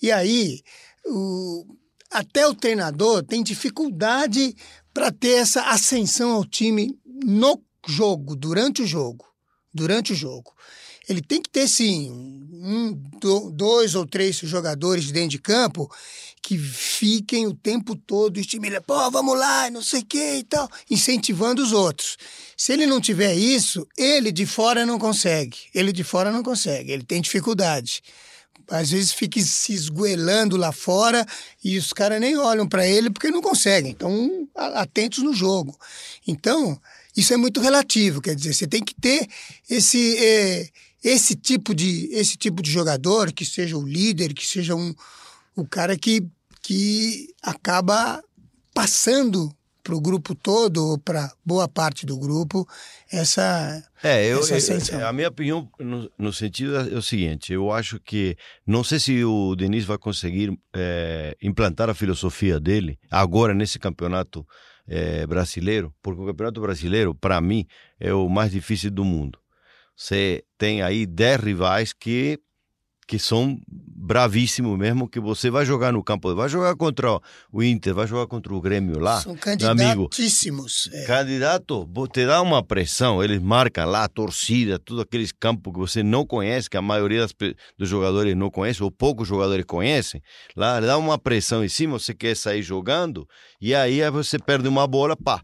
e aí o- até o treinador tem dificuldade para ter essa ascensão ao time no jogo, durante o jogo. Durante o jogo. Ele tem que ter, sim, um, do- dois ou três jogadores dentro de campo que fiquem o tempo todo estimulando, pô, vamos lá, não sei o que e tal, incentivando os outros. Se ele não tiver isso, ele de fora não consegue. Ele de fora não consegue, ele tem dificuldade. Às vezes fica se esgoelando lá fora e os caras nem olham para ele porque não conseguem, estão atentos no jogo. Então, isso é muito relativo, quer dizer, você tem que ter esse, eh, esse, tipo, de, esse tipo de jogador, que seja o líder, que seja um, o cara que, que acaba passando para o grupo todo, ou para boa parte do grupo, essa, É, eu, essa eu- a minha opinião no, no sentido é o seguinte: eu acho que não sei se o Denis vai conseguir eh, implantar a filosofia dele agora nesse campeonato eh, brasileiro, porque o campeonato brasileiro, para mim, é o mais difícil do mundo. Você tem aí 10 rivais que que são bravíssimos mesmo, que você vai jogar no campo, vai jogar contra o Inter, vai jogar contra o Grêmio lá, são meu amigo, candidatíssimos. é. Candidato, te dá uma pressão, eles marcam lá a torcida, tudo aqueles campos que você não conhece, que a maioria das dos jogadores não conhece, ou poucos jogadores conhecem, lá dá uma pressão em cima, você quer sair jogando, e aí aí você perde uma bola, pá,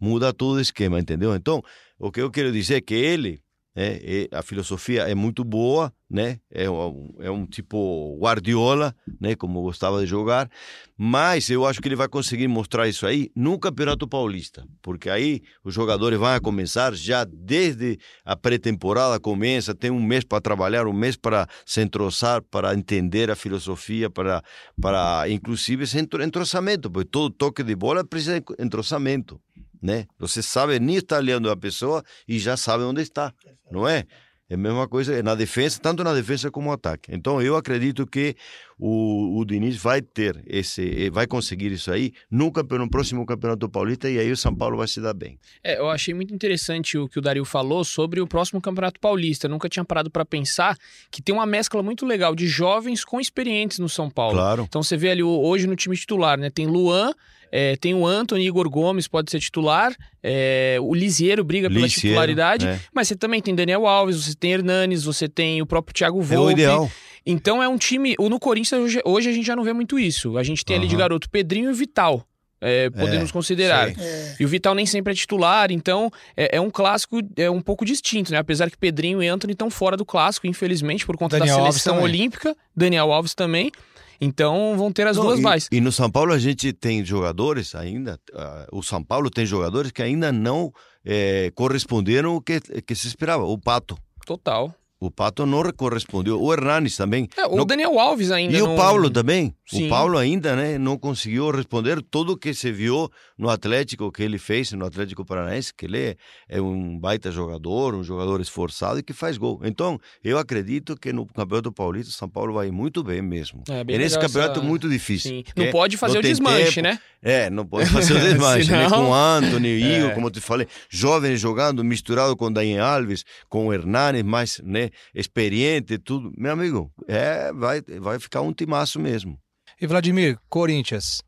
muda todo o esquema, entendeu? Então, o que eu quero dizer é que ele, é, é- a filosofia é muito boa, né? É um, é um tipo Guardiola, né? Como gostava de jogar, mas eu acho que ele vai conseguir mostrar isso aí no Campeonato Paulista, porque aí os jogadores vão começar já desde a pré-temporada começa, tem um mês para trabalhar, um mês para se entrosar, para entender a filosofia, para para inclusive esse entro- entrosamento, porque todo toque de bola precisa de entrosamento, né? Você sabe nem estar olhando a pessoa e já sabe onde está, não é? É a mesma coisa na defesa, tanto na defesa como no ataque. Então eu acredito que o, o Diniz vai ter esse, vai conseguir isso aí no, campeonato, no próximo campeonato paulista e aí o São Paulo vai se dar bem. É, eu achei muito interessante o que o Dario falou sobre o próximo campeonato paulista. Eu nunca tinha parado para pensar que tem uma mescla muito legal de jovens com experientes no São Paulo. Claro. Então você vê ali hoje no time titular, né? Tem Luan, é, tem o Anthony, Igor Gomes pode ser titular, é, o Lisieiro briga pela Lisieiro, titularidade, é. mas você também tem Daniel Alves, você tem Hernanes, você tem o próprio Thiago Volpe. É o ideal. Então é um time. No Corinthians hoje, hoje a gente já não vê muito isso. A gente tem ali de garoto Pedrinho e Vital. é, podemos É, considerar. É, E o Vital nem sempre é titular, então é, é um clássico é um pouco distinto, né? Apesar que Pedrinho e Anthony estão fora do clássico, infelizmente, por conta Daniel da seleção olímpica. Daniel Alves também. Então vão ter as Não, duas e, mais. E no São Paulo a gente tem jogadores ainda, ah, o São Paulo tem jogadores que ainda não eh, corresponderam ao que, que se esperava. O Pato. Total. O Pato não correspondeu. O Hernanes também. É, o Não- Daniel Alves ainda. E não- o Paulo também. Sim. O Paulo ainda né, não conseguiu responder tudo o que se viu no Atlético, que ele fez no Atlético Paranaense, que ele é, é um baita jogador, um jogador esforçado e que faz gol. Então, eu acredito que no Campeonato Paulista, o São Paulo vai muito bem mesmo. É, É, bem nesse legal campeonato essa- muito difícil. Sim. que Não pode fazer não o desmanche, tempo. né? É, não pode fazer o desmanche, né? Senão- Com o Anthony, Igor, É. como eu te falei, jovens jogando, misturado com Daniel Alves, com o Hernanes, mais né, experiente, tudo. Meu amigo, é, vai, vai ficar um timaço mesmo. E Vladimir, Corinthians.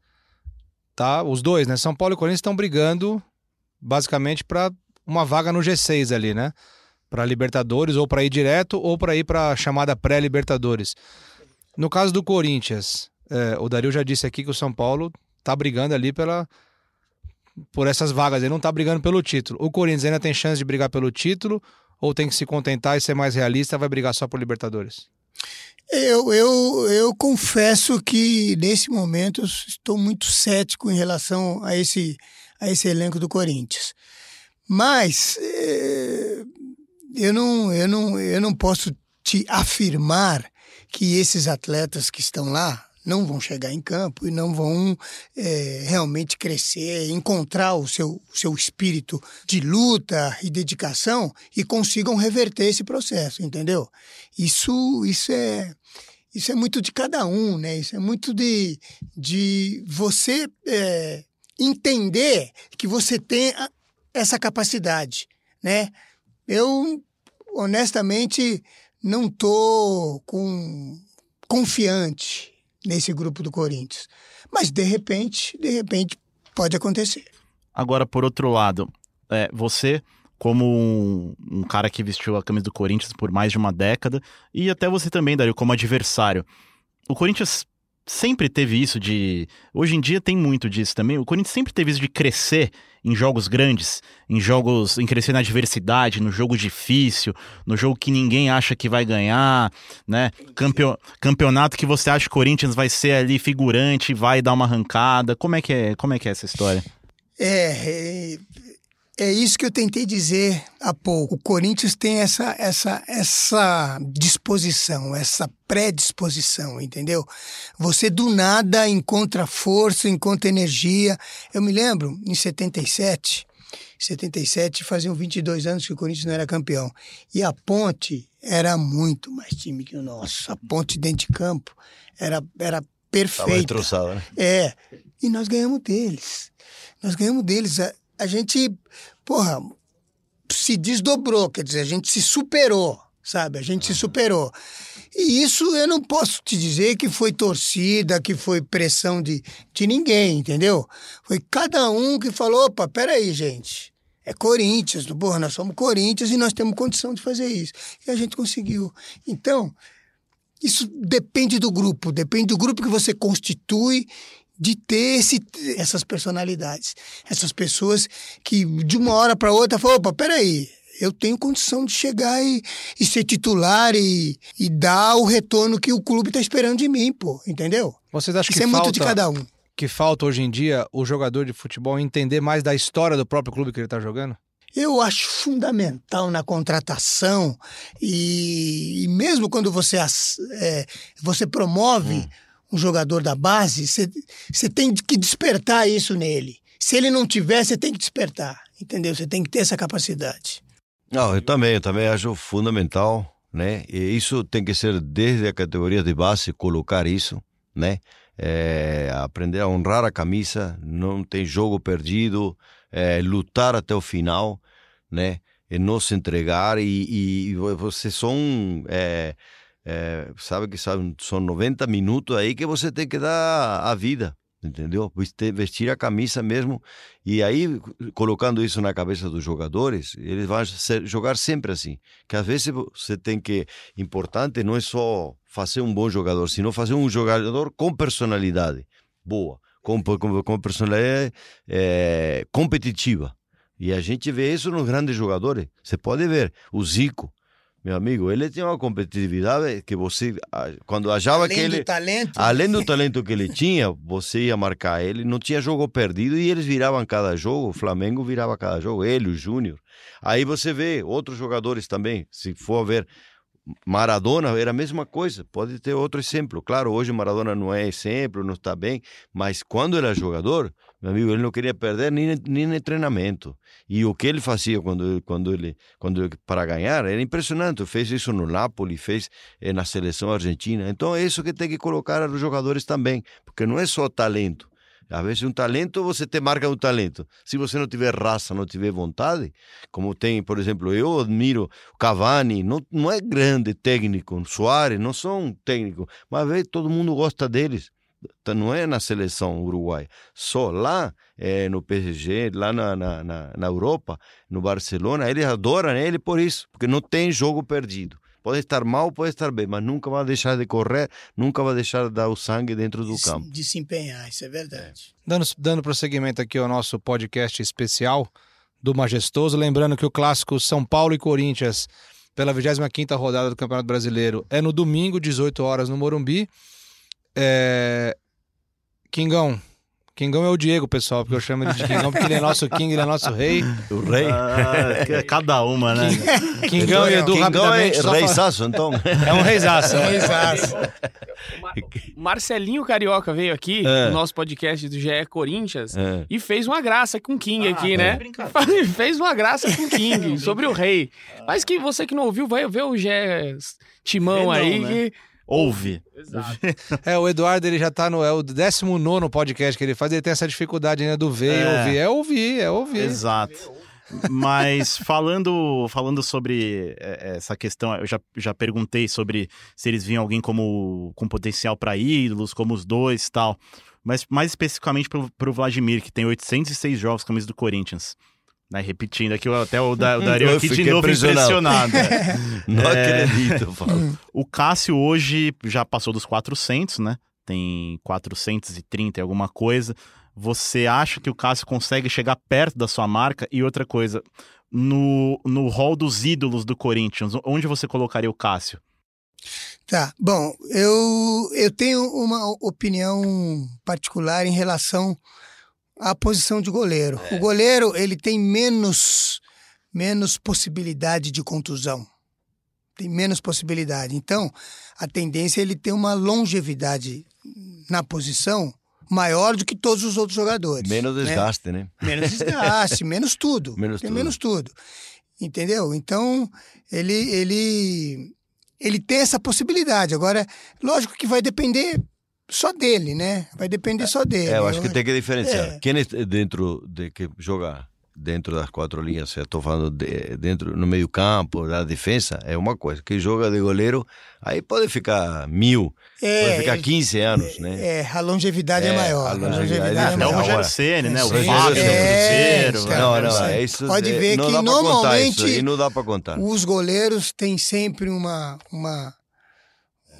Tá, os dois, né? São Paulo e Corinthians estão brigando basicamente para uma vaga no G6 ali, né? Para Libertadores ou para ir direto ou para ir para chamada pré-Libertadores. No caso do Corinthians, é, o Dario já disse aqui que o São Paulo tá brigando ali pela por essas vagas, ele não tá brigando pelo título. O Corinthians ainda tem chance de brigar pelo título ou tem que se contentar e ser mais realista, vai brigar só por Libertadores? Eu, eu, eu confesso que nesse momento estou muito cético em relação a esse, a esse elenco do Corinthians. Mas eh, eu, não, eu, não, eu não posso te afirmar que esses atletas que estão lá não vão chegar em campo e não vão eh, realmente crescer, encontrar o seu, seu espírito de luta e dedicação e consigam reverter esse processo, entendeu? Isso, isso é isso é muito de cada um, né? Isso é muito de, de você é, entender que você tem essa capacidade, né? Eu, honestamente, não tô com confiante nesse grupo do Corinthians. Mas, de repente, de repente, pode acontecer. Agora, por outro lado, é, você, como um, um cara que vestiu a camisa do Corinthians por mais de uma década, e até você também, Dario, como adversário, o Corinthians sempre teve isso de. Hoje em dia tem muito disso também. O Corinthians sempre teve isso de crescer em jogos grandes, em jogos. em crescer na adversidade, no jogo difícil, no jogo que ninguém acha que vai ganhar, né? Campeo- campeonato que você acha que o Corinthians vai ser ali figurante, vai dar uma arrancada. Como é que é, como é, que é essa história? É, é, isso que eu tentei dizer há pouco. O Corinthians tem essa, essa, essa disposição, essa predisposição, entendeu? Você do nada encontra força, encontra energia. Eu me lembro, em 77, 77 faziam 22 anos que o Corinthians não era campeão. E a Ponte era muito mais time que o nosso. A Ponte dentro de campo era, era Tava perfeita. retroçado, né? É, e nós ganhamos deles. Nós ganhamos deles. A, gente, porra, se desdobrou, quer dizer, a gente se superou, sabe? A gente se superou. E isso eu não posso te dizer que foi torcida, que foi pressão de, de ninguém, entendeu? Foi cada um que falou: opa, peraí, gente. É Corinthians, porra, nós somos Corinthians e nós temos condição de fazer isso. E a gente conseguiu. Então, isso depende do grupo, depende do grupo que você constitui de ter esse, essas personalidades. Essas pessoas que de uma hora para outra falam, opa, peraí, eu tenho condição de chegar e, e ser titular e, e dar o retorno que o clube está esperando de mim, pô, entendeu? Vocês acham Isso que é muito falta... de cada um. que falta hoje em dia o jogador de futebol entender mais da história do próprio clube que ele está jogando? Eu acho fundamental na contratação e, e mesmo quando você, as- é, você promove um jogador da base, você, tem que despertar isso nele. Se ele não tiver, você tem que despertar, entendeu? Você tem que ter essa capacidade. Não, eu também, eu também acho fundamental, né? E isso tem que ser desde a categoria de base, colocar isso, né? É, aprender a honrar a camisa, não tem jogo perdido, é, lutar até o final, né? E não se entregar e, e vocês são é, é, sabe que são, são 90 minutos aí que você tem que dar a vida, entendeu? Vestir a camisa mesmo. E aí, colocando isso na cabeça dos jogadores, eles vão jogar sempre assim. Que às vezes você tem que. Importante não é só fazer um bom jogador, sino fazer um jogador com personalidade boa, com, com, com personalidade é, competitiva. E a gente vê isso nos grandes jogadores. Você pode ver o Zico, meu amigo, ele tinha uma competitividade que você, quando achava além que ele. Do talento. Além do talento que ele tinha, você ia marcar ele, não tinha jogo perdido e eles viravam cada jogo, o Flamengo virava cada jogo, ele, o Júnior. Aí você vê outros jogadores também, se for ver. Maradona era a mesma coisa, pode ter outro exemplo. Claro, hoje Maradona não é exemplo, não está bem, mas quando era jogador, meu amigo, ele não queria perder nem, nem treinamento. E o que ele fazia quando, quando ele, quando para ganhar era impressionante. Fez isso no Napoli, fez eh, na seleção argentina. Então é isso que tem que colocar os jogadores também, porque não é só talento. Às vezes um talento, você te marca um talento. Se você não tiver raça, não tiver vontade, como tem, por exemplo, eu admiro Cavani, não, não é grande técnico, Soares, não são técnicos, mas vezes todo mundo gosta deles não é na seleção uruguaia, só lá é, no PSG, lá na, na, na, na, Europa, no Barcelona, eles adoram ele por isso, porque não tem jogo perdido. Pode estar mal, pode estar bem, mas nunca vai deixar de correr, nunca vai deixar de dar o sangue dentro do de, campo. De se empenhar, isso é verdade. Dando, dando prosseguimento aqui ao nosso podcast especial do Majestoso, lembrando que o clássico São Paulo e Corinthians, pela 25ª rodada do Campeonato Brasileiro, é no domingo, 18 horas, no Morumbi. É... Kingão. Kingão é o Diego, pessoal, porque eu chamo ele de Kingão, porque ele é nosso King, ele é nosso rei. O rei? Ah, cada uma, né? Kingão e Edu, Kingão é rapidamente. rei fala- Sasso, então? É um reisaço. É um. Marcelinho Carioca veio aqui É. no nosso podcast do GE Corinthians É. e fez uma graça com o King Ah, aqui, é né? fez uma graça com o King sobre o rei. Mas que você que não ouviu, vai ver o GE Timão aí. né? que- Ouve. É, o Eduardo, ele já tá no. É o 19 podcast que ele faz, ele tem essa dificuldade ainda do ver e É. ouvir. É ouvir, é ouvir. Exato. Mas falando, falando sobre é, essa questão, eu já, já perguntei sobre se eles viam alguém como com potencial para ídolos, como os dois e tal. Mas mais especificamente pro, pro Vladimir, que tem 806 jogos com a camisa do Corinthians. Né, repetindo aqui, até o, da, o Dario Eu aqui de novo impressionado. impressionado. Não É. acredito, Fábio. O Cássio hoje já passou dos 400, né? Tem 430 e alguma coisa. Você acha que o Cássio consegue chegar perto da sua marca? E outra coisa, no, no hall dos ídolos do Corinthians, onde você colocaria o Cássio? Tá, bom, eu, eu tenho uma opinião particular em relação à posição de goleiro. O goleiro, ele tem menos, menos possibilidade de contusão. Tem menos possibilidade. Então, a tendência é ele ter uma longevidade na posição maior do que todos os outros jogadores. Menos né? desgaste, né? Menos desgaste, menos tudo. Menos tem tudo. menos tudo. Entendeu? Então, ele, ele, ele tem essa possibilidade. Agora, lógico que vai depender só dele, né? Vai depender só dele. É, eu acho que tem que diferenciar. É. Quem é dentro de que joga dentro das quatro linhas, eu estou falando de, dentro no meio campo, da defesa, é uma coisa. Quem joga de goleiro, aí pode ficar mil, É, pode ficar 15 anos, né? É, a longevidade é, É, maior. a A longevidade é é o maior. maior. Rogério Ceni, né? O. Fábio, É, Cruzeiro. então. Não, não, é isso. Pode é- ver não que contar normalmente isso aí, não dá para contar. Os goleiros têm sempre uma, uma,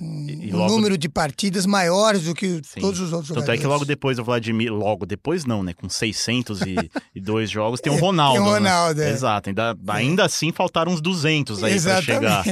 um, E- e um logo- número de partidas maiores do que Sim. todos os outros Tanto jogadores. é que logo depois do Vladimir, logo depois não, né? Com 602 jogos, tem o Ronaldo. Tem o né? Ronaldo, é. Exato, ainda, ainda assim faltaram uns 200 aí pra chegar.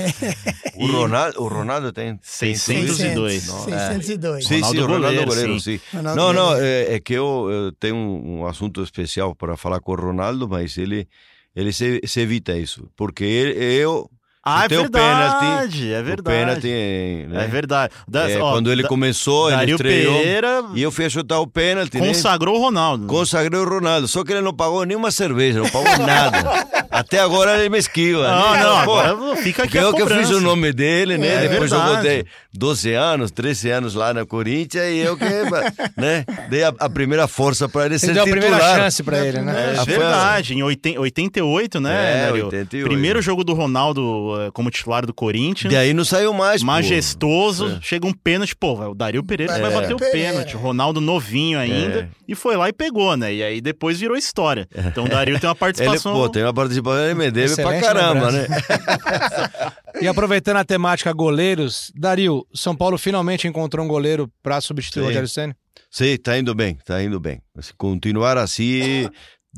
O Ronaldo, o Ronaldo tem 602. 602. Sim, Ronaldo sim, o Ronaldo goleiro, goleiro, sim. sim. Ronaldo não, não, é, é que eu, eu tenho um, um assunto especial para falar com o Ronaldo, mas ele, ele se, se evita isso. Porque ele, eu. Ah, é o verdade, é O verdade. pênalti, né? É verdade. Da- É, ó, quando ele Da- começou, ele estreou. Pereira E eu fui chutar o pênalti, né? consagrou o Ronaldo. Consagrei o Ronaldo. Só que ele não pagou nenhuma cerveja, não pagou nada. Até agora ele me esquiva. Não, né? não, Pô, agora fica aqui porque a eu que fiz cobrança. o nome dele, né? É Depois verdade. jogou de 12 anos, 13 anos lá na Corinthians e eu que né, dei a, a primeira força para ele Você ser deu a titular. primeira chance pra ele, né? É, É foi- verdade, em 80 88, né? É, Dario? 88. Primeiro jogo do Ronaldo eh, como titular do Corinthians. De aí não saiu mais. pô. Majestoso, chega um pênalti, pô, o Dario Pereira É. vai bater o pênalti. O Ronaldo novinho ainda, É. e foi lá e pegou, né? E aí depois virou história. Então o Dario tem uma Ele, participação. pô, tem uma participação, ele me deve pra caramba, né? E aproveitando a temática goleiros, Dario, São Paulo finalmente encontrou um goleiro pra substituir o. Rogério Ceni. Sim, tá indo bem, tá indo bem. Se continuar assim,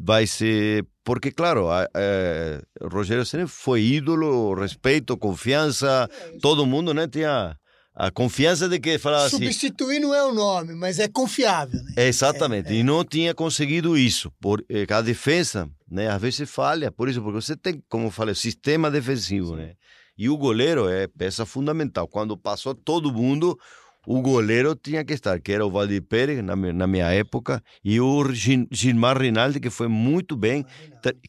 vai ser. Porque, claro, a, é, Rogério Ceni foi ídolo, respeito, confiança. Todo mundo né, tinha a confiança de que falava assim. Substituir não é o nome, mas é confiável, né? É, exatamente, e não tinha conseguido isso. Por, eh, a defesa, né, às vezes falha, por isso, porque você tem, como eu falei, sistema defensivo, né? E o goleiro é peça fundamental. Quando passou todo mundo, o goleiro tinha que estar, que era o Valdir Pérez, na, na minha época, e o Gil- Gilmar Rinaldi, que foi muito bem,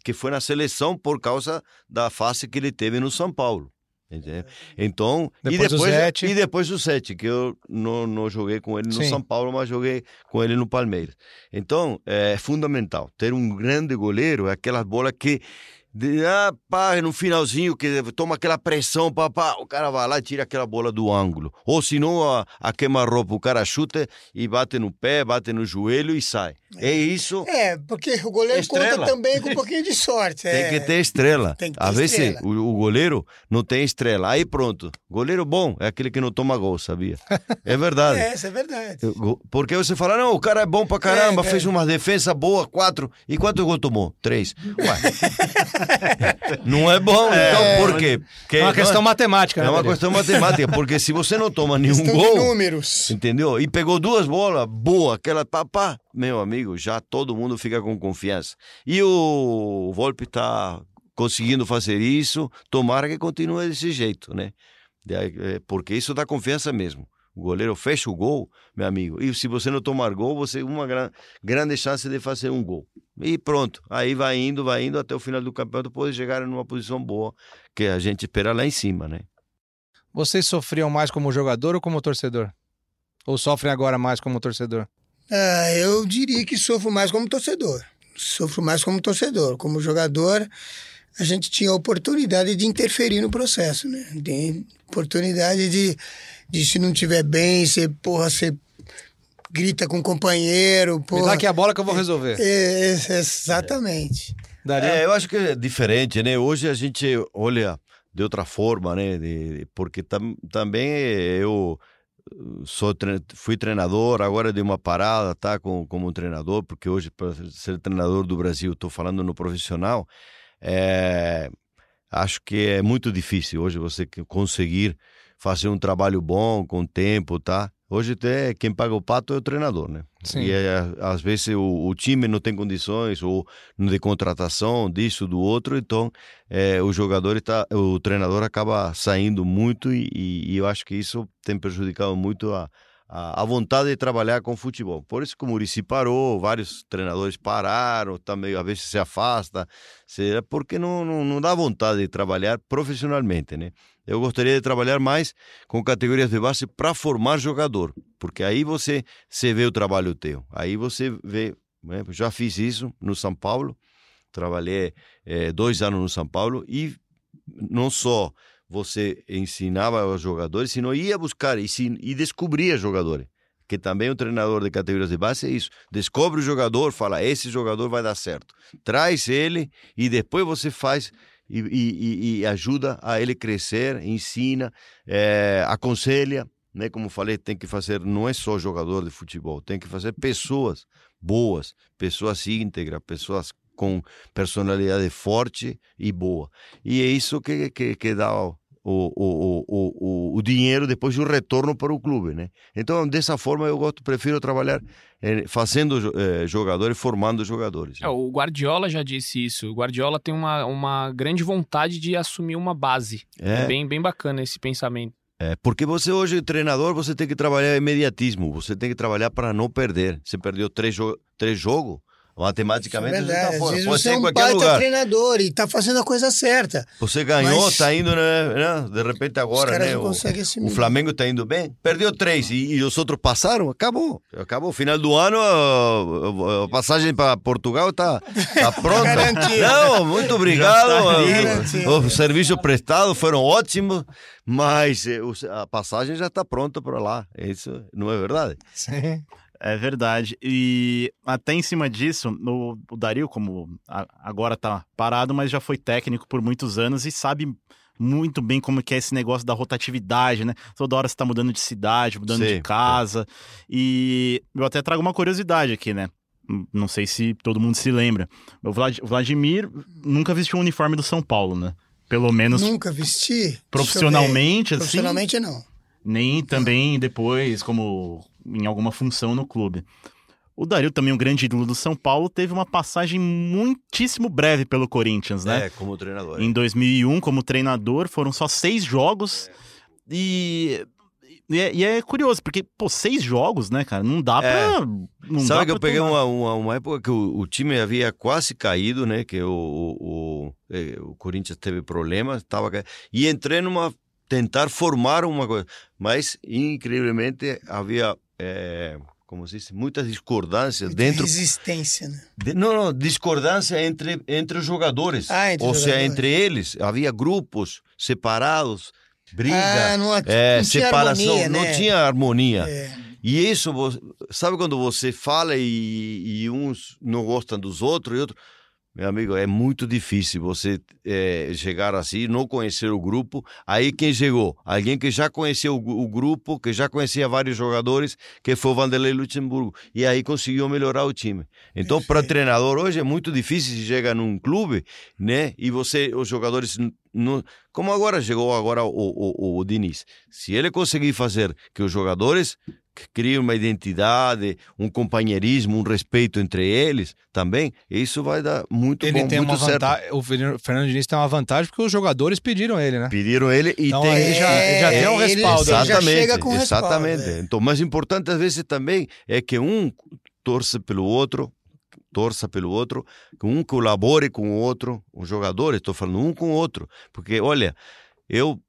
que foi na seleção por causa da fase que ele teve no São Paulo. Entendeu? Então, Depois e depois, Zete. e depois o Sete, que eu não, não joguei com ele no Sim. São Paulo, mas joguei com ele no Palmeiras. Então, é fundamental ter um grande goleiro, é aquelas bolas que de, ah, pá, no finalzinho que toma aquela pressão, pá, pá, o cara vai lá e tira aquela bola do ângulo. Ou senão a, a queima-roupa, o cara chuta e bate no pé, bate no joelho e sai. É isso. É, porque o goleiro Estrela. conta também com um pouquinho de sorte. Tem é. que ter estrela. tem que ter Às vezes o, o goleiro não tem estrela. Aí pronto. Goleiro bom é aquele que não toma gol, sabia? É verdade. É, isso é verdade. Porque você fala, não, o cara é bom pra caramba, É, é. fez uma defesa boa, quatro. E quantos gols tomou? Três. Ué. não é bom, então por quê? Porque É uma questão não matemática, é, né? é uma questão matemática, porque se você não toma nenhum Questão de gol, números. entendeu? E pegou duas bolas, boa, aquela papá, meu amigo, já todo mundo fica com confiança. E o Volpe tá conseguindo fazer isso, tomara que continue desse jeito, né? De é, Porque isso dá confiança mesmo. O goleiro fecha o gol, meu amigo. E se você não tomar gol, você tem uma gran- grande chance de fazer um gol. E pronto. Aí vai indo, vai indo até o final do campeonato, pode chegar numa posição boa, que a gente espera lá em cima, né? Vocês sofriam mais como jogador ou como torcedor? Ou sofrem agora mais como torcedor? Ah, eu diria que sofro mais como torcedor. Sofro mais como torcedor. Como jogador, a gente tinha a oportunidade de interferir no processo, né? Tem oportunidade de, de se não tiver bem, você, porra, você grita com o companheiro, Me porra. dá aqui a bola que eu vou resolver. É, é, exatamente. É, eu acho que é diferente, né? Hoje a gente olha de outra forma, né? De- porque tam, também eu sou tre- fui treinador, agora dei uma parada, tá? Com, como treinador, porque hoje para ser treinador do Brasil, estou falando no profissional, é, acho que é muito difícil hoje você conseguir fazer um trabalho bom com tempo, tá? Hoje até quem paga o pato é o treinador, né? Sim. E é, às vezes o, o time não tem condições ou de contratação disso do outro, então é, o jogador tá, o treinador acaba saindo muito e, e- eu acho que isso tem prejudicado muito a, a, a vontade de trabalhar com futebol. Por isso que o Murici parou, vários treinadores pararam, também às vezes se afasta, porque não, não, não dá vontade de trabalhar profissionalmente, né? Eu gostaria de trabalhar mais com categorias de base para formar jogador, porque aí você, você vê o trabalho teu. Aí você vê, né, já fiz isso no São Paulo, trabalhei eh, dois anos no São Paulo e não só você ensinava aos jogadores, sino ia buscar e, se- e descobria jogadores. Que também o treinador de categorias de base é isso. Descobre o jogador, fala, esse jogador vai dar certo. Traz ele e depois você faz e, e- e- ajuda a ele crescer, ensina, eh, aconselha, né? Como falei, tem que fazer, não é só jogador de futebol, tem que fazer pessoas boas, pessoas íntegras, pessoas com personalidade forte e boa. E é isso que, que, que dá o, o, o, o, o, o dinheiro depois do retorno para o clube, né? Então, dessa forma, eu gosto, prefiro trabalhar eh, fazendo jo- eh, jogadores, formando jogadores. É, o Guardiola já disse isso. O Guardiola tem uma, uma grande vontade de assumir uma base. É, É. bem, bem bacana esse pensamento. É, porque você hoje, treinador, você tem que trabalhar imediatismo, você tem que trabalhar para não perder. Você perdeu três, jo três jogos, Matematicamente É verdade. tá fora. Pode você ser é em um qualquer lugar. treinador e tá fazendo a coisa certa. Você ganhou, Mas- tá indo, né, né? De repente agora, né? O, o. Flamengo tá indo bem. Perdeu três e, e os outros passaram, acabou. Acabou. Final do ano, a, a passagem para Portugal tá, tá pronta. Não, muito obrigado. garantido. O, o serviço prestado foram ótimos, mas eh, a passagem já está pronta para lá. Isso não é verdade? Sim. É verdade. E até em cima disso, o, o Dario, como a- agora tá parado, mas já foi técnico por muitos anos e sabe muito bem como que é esse negócio da rotatividade, né? Toda hora você tá mudando de cidade, mudando Sim, de casa. E eu até trago uma curiosidade aqui, né? Hum, Não sei se todo mundo se lembra. O Vlad- o Vladimir nunca vestiu um uniforme do São Paulo, né? Pelo menos Nunca vesti. Profissionalmente, assim. Profissionalmente não. nem também depois como em alguma função no clube. O Dario, também um grande ídolo do São Paulo, teve uma passagem muitíssimo breve pelo Corinthians, né? É, como treinador. Em 2001, como treinador, foram só seis jogos e... E é, e é curioso, porque, pô, seis jogos, né, cara? Não dá É. pra. Não Sabe dá que eu peguei uma, uma, uma época que o, o time havia quase caído, né? Que o, o, o, eh, o Corinthians teve problemas, tava ca- e entrei numa tentar formar uma coisa, mas incrivelmente havia eh, como se diz, muitas discordâncias Muita dentro Resistência, né? de- não, não, discordância entre entre os jogadores, Ah, entre ou os seja, jogadores. entre eles havia grupos separados, briga, Ah, não, eh, não separação, harmonia, não né? tinha harmonia. É. E isso, sabe quando você fala e, e uns não gostam dos outros e outros? Meu amigo, é muito difícil você eh, chegar assim, não conhecer o grupo. Aí quem chegou? Alguém que já conhecia o, o grupo, que já conhecia vários jogadores, que foi o Vanderlei Luxemburgo. E aí conseguiu melhorar o time. Então, para treinador hoje é muito difícil se chega num clube, né? E você, os jogadores não, como agora chegou agora o, o, o Diniz. Se ele conseguir fazer que os jogadores criem uma identidade, um companheirismo, um respeito entre eles, também, isso vai dar muito Ele bom, tem muito uma certo. vantagem. O Fer- Fernando Diniz tem uma vantagem porque os jogadores pediram ele, né? Pediram ele e Então tem aí já, ele já É, tem um ele- respaldo. ele já Exatamente, chega com respaldo, exatamente. é. Então, o mais importante às vezes também é que um torça pelo outro, torça pelo outro, que um colabore com o outro, os jogadores, estou falando um com o outro, porque olha, eu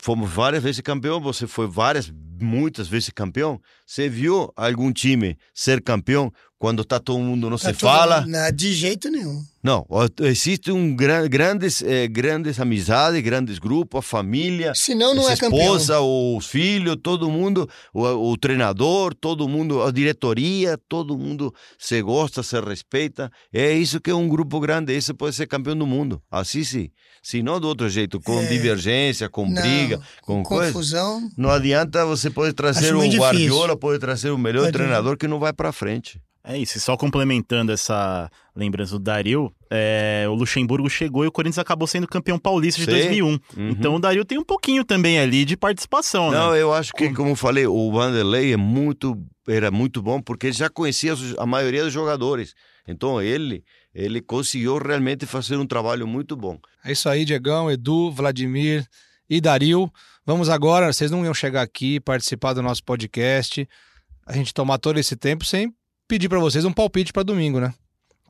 fomos várias vezes campeão, você foi várias, muitas vezes campeão. Você viu algum time ser campeão quando está todo mundo não Tá se fala? Não, de jeito nenhum. Não, existe um gran, grandes, eh, grandes amizades, grandes grupos, a família, Senão não é campeão. esposa, os filhos, todo mundo, o, o treinador, todo mundo, a diretoria, todo mundo se gosta, se respeita. É isso que é um grupo grande, esse pode ser campeão do mundo. Assim sim. Se não do outro jeito, com É. divergência, com Não, briga, com coisa. confusão. Não adianta, você pode trazer o. Guardiola, pode trazer o melhor Pode- treinador que não vai para frente. É isso, e só complementando essa lembrança do Dario, é, o Luxemburgo chegou e o Corinthians acabou sendo campeão paulista de Sim. 2001. Uhum. Então o Dario tem um pouquinho também ali de participação, Não, né? eu acho que, como eu falei, o Vanderlei é muito, era muito bom porque ele já conhecia a maioria dos jogadores. Então ele, ele conseguiu realmente fazer um trabalho muito bom. É isso aí, Diegão, Edu, Vladimir e Dario. Vamos agora, vocês não iam chegar aqui participar do nosso podcast, a gente tomar todo esse tempo sem pedir pra vocês um palpite pra domingo, né?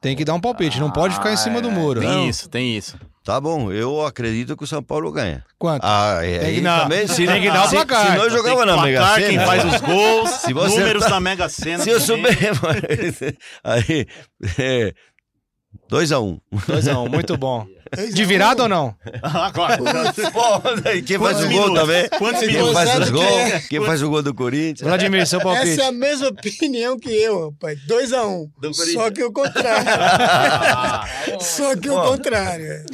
Tem que dar um palpite, não pode ficar em cima do muro. Tem Não. isso, tem isso. Tá bom, eu acredito que o São Paulo ganha. Quanto? Ah, é, Tem que dar- também, se, tem que dar o se, placar. se nós jogava Tem na Mega Sena, quem faz os gols, Se você números tá- da Mega Sena. se eu também. souber, mas- aí, é, 2 a 1 um. 2x1, muito bom. De virada ou não? Agora, quem faz Quantos o gol minutos? também? Quantos Quem minutos? faz os gols? quem é? Quem faz o gol do Corinthians? Vladimir, seu palpite. Essa é a mesma opinião que eu, rapaz. 2x1. Um. Do. Só que o contrário. Só que o contrário.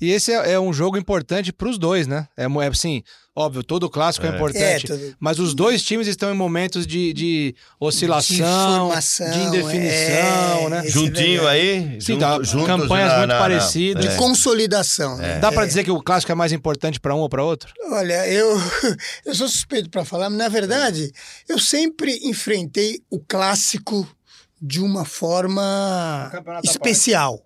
E esse é, é um jogo importante pros dois, né? É, é assim, óbvio, todo clássico é, É. importante. É, tudo- Mas os dois times estão em momentos de, de oscilação, De de, formação, indefinição, é, né? Juntinho é aí? Sim, tá, juntos campanhas na- muito na- parecidas. é. Consolidação. né? Dá pra É. dizer que o clássico é mais importante pra um ou pra outro? Olha, eu, eu sou suspeito para falar, mas na verdade, eu sempre enfrentei o clássico de uma forma especial.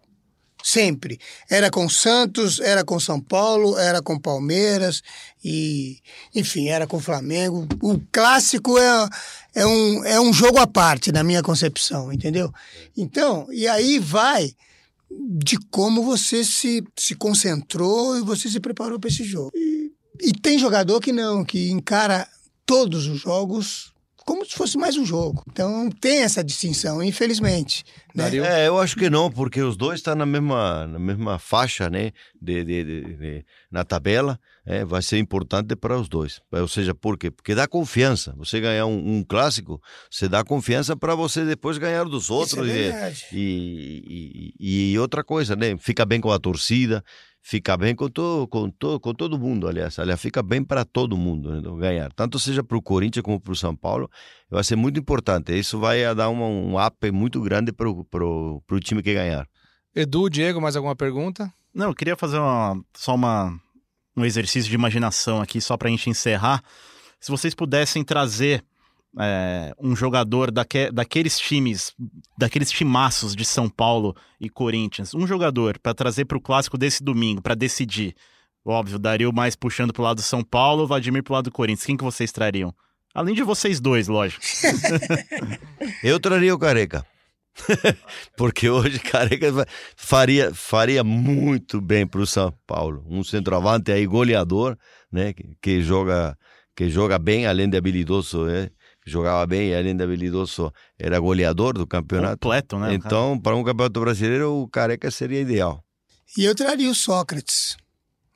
Sempre. Era com Santos, era com São Paulo, era com Palmeiras e, enfim, era com Flamengo. O clássico é, é, um, é um jogo à parte, na minha concepção, entendeu? Então, e aí vai de como você se, se concentrou e você se preparou para esse jogo. E, e tem jogador que não, que encara todos os jogos como se fosse mais um jogo. Então tem essa distinção, infelizmente. Né? Dario? É, eu acho que não, porque os dois estão na mesma, na mesma faixa, né, de, de, de- de- na tabela, é, vai ser importante para os dois. Ou seja, por quê? Porque dá confiança. Você ganhar um, um clássico, você dá confiança para você depois ganhar dos Isso é outros. e, verdade. e, e, e outra coisa, né, fica bem com a torcida, fica bem com, to, com, to, com todo mundo, aliás. Aliás, fica bem para todo mundo né, ganhar. Tanto seja para o Corinthians como para o São Paulo, vai ser muito importante. Isso vai dar uma, um up muito grande para o time que ganhar. Edu, Diego, mais alguma pergunta? Não, eu queria fazer uma, só uma, um exercício de imaginação aqui, só pra gente encerrar. Se vocês pudessem trazer é, um jogador daque, daqueles times, daqueles timaços de São Paulo e Corinthians, um jogador pra trazer pro clássico desse domingo, pra decidir. Óbvio, Dario mais puxando pro lado do São Paulo, Vladimir pro lado do Corinthians. Quem que vocês trariam? Além de vocês dois, lógico. Eu traria o Careca. Porque hoje Careca vai- faria, faria muito bem para o São Paulo. Um centroavante aí goleador, né? Que, que joga que joga bem, além de habilidoso, né? Jogava bem, além de habilidoso, era goleador do campeonato. Completo, né? Então, para um campeonato brasileiro, o Careca seria ideal. E eu traria o Sócrates.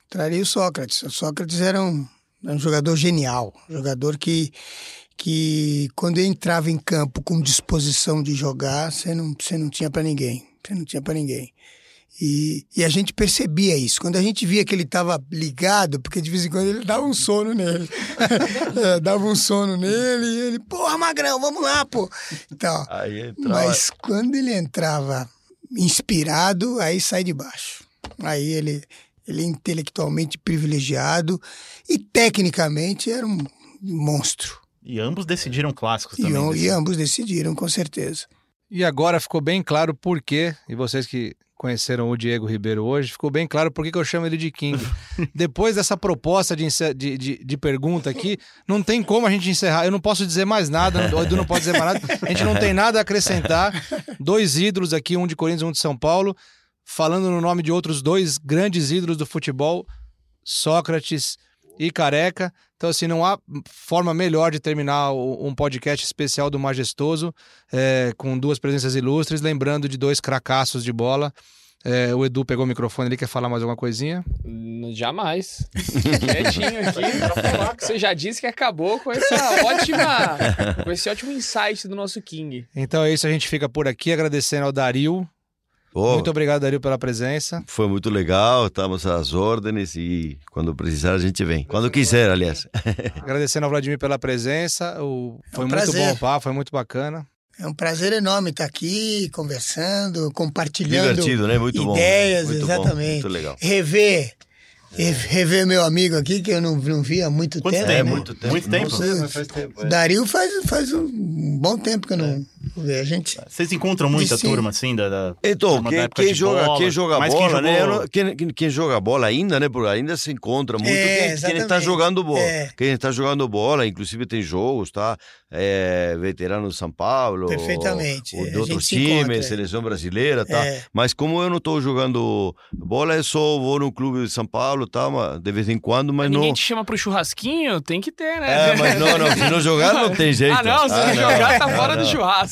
Traria o Sócrates. O Sócrates era um, era um jogador genial. Um jogador que, que, quando entrava em campo com disposição de jogar, você não, você não tinha para ninguém. Você não tinha para ninguém. E, e a gente percebia isso. Quando a gente via que ele estava ligado, porque de vez em quando ele dava um sono nele. É, dava um sono nele e ele, porra, Magrão, vamos lá, pô. Então, entrava- mas quando ele entrava inspirado, aí sai de baixo. Aí ele, ele é intelectualmente privilegiado e tecnicamente era um monstro. E ambos decidiram clássicos E, também. am- desse- e ambos decidiram, com certeza. E agora ficou bem claro por quê, e vocês que conheceram o Diego Ribeiro hoje, ficou bem claro por que eu chamo ele de King. Depois dessa proposta de, de, de, de pergunta aqui, não tem como a gente encerrar. Eu não posso dizer mais nada, o Edu não pode dizer mais nada. A gente não tem nada a acrescentar. Dois ídolos aqui, um de Corinthians, um de São Paulo, falando no nome de outros dois grandes ídolos do futebol, Sócrates e Careca. Então, assim, não há forma melhor de terminar um podcast especial do Majestoso é, com duas presenças ilustres, lembrando de dois cracassos de bola. É, o Edu pegou o microfone ali, quer falar mais alguma coisinha? N- Jamais. Quietinho aqui pra falar que você já disse que acabou com essa ótima. com esse ótimo insight do nosso King. Então é isso, a gente fica por aqui agradecendo ao Dario. Muito obrigado, Dario, pela presença. Foi muito legal, estamos às ordens e quando precisar a gente vem. Quando quiser, aliás. Agradecendo ao Vladimir pela presença. O... Foi um muito prazer. bom o papo, foi muito bacana. É um prazer enorme estar aqui, conversando, compartilhando Divertido, né? Muito bom. ideias, Muito bom, exatamente. muito legal. Rever, re- rever meu amigo aqui, que eu não, não vi há muito Quanto tempo. tempo? né? muito tempo. Muito tempo? É. Dario faz, faz um bom tempo que eu não. A gente Vocês encontram muita Sim. turma, assim, da... da Então, turma da quem, época quem de joga, bola, quem joga bola, quem né? jogou- Eu não- Quem, quem, quem joga bola ainda, né? Porque ainda se encontra muito É, quem, quem está jogando bola. É. Quem está jogando bola, inclusive tem jogos, tá? É, veterano de São Paulo. Perfeitamente. Ou de outros se times, é. seleção brasileira, tá? É. Mas como eu não estou jogando bola, eu só vou no clube de São Paulo, tá? De vez em quando, mas Ninguém não. te chama pro churrasquinho? Tem que ter, né? É, mas não, não. Se não jogar, não tem jeito. Ah, não, se não não. jogar, tá Ah, fora do não.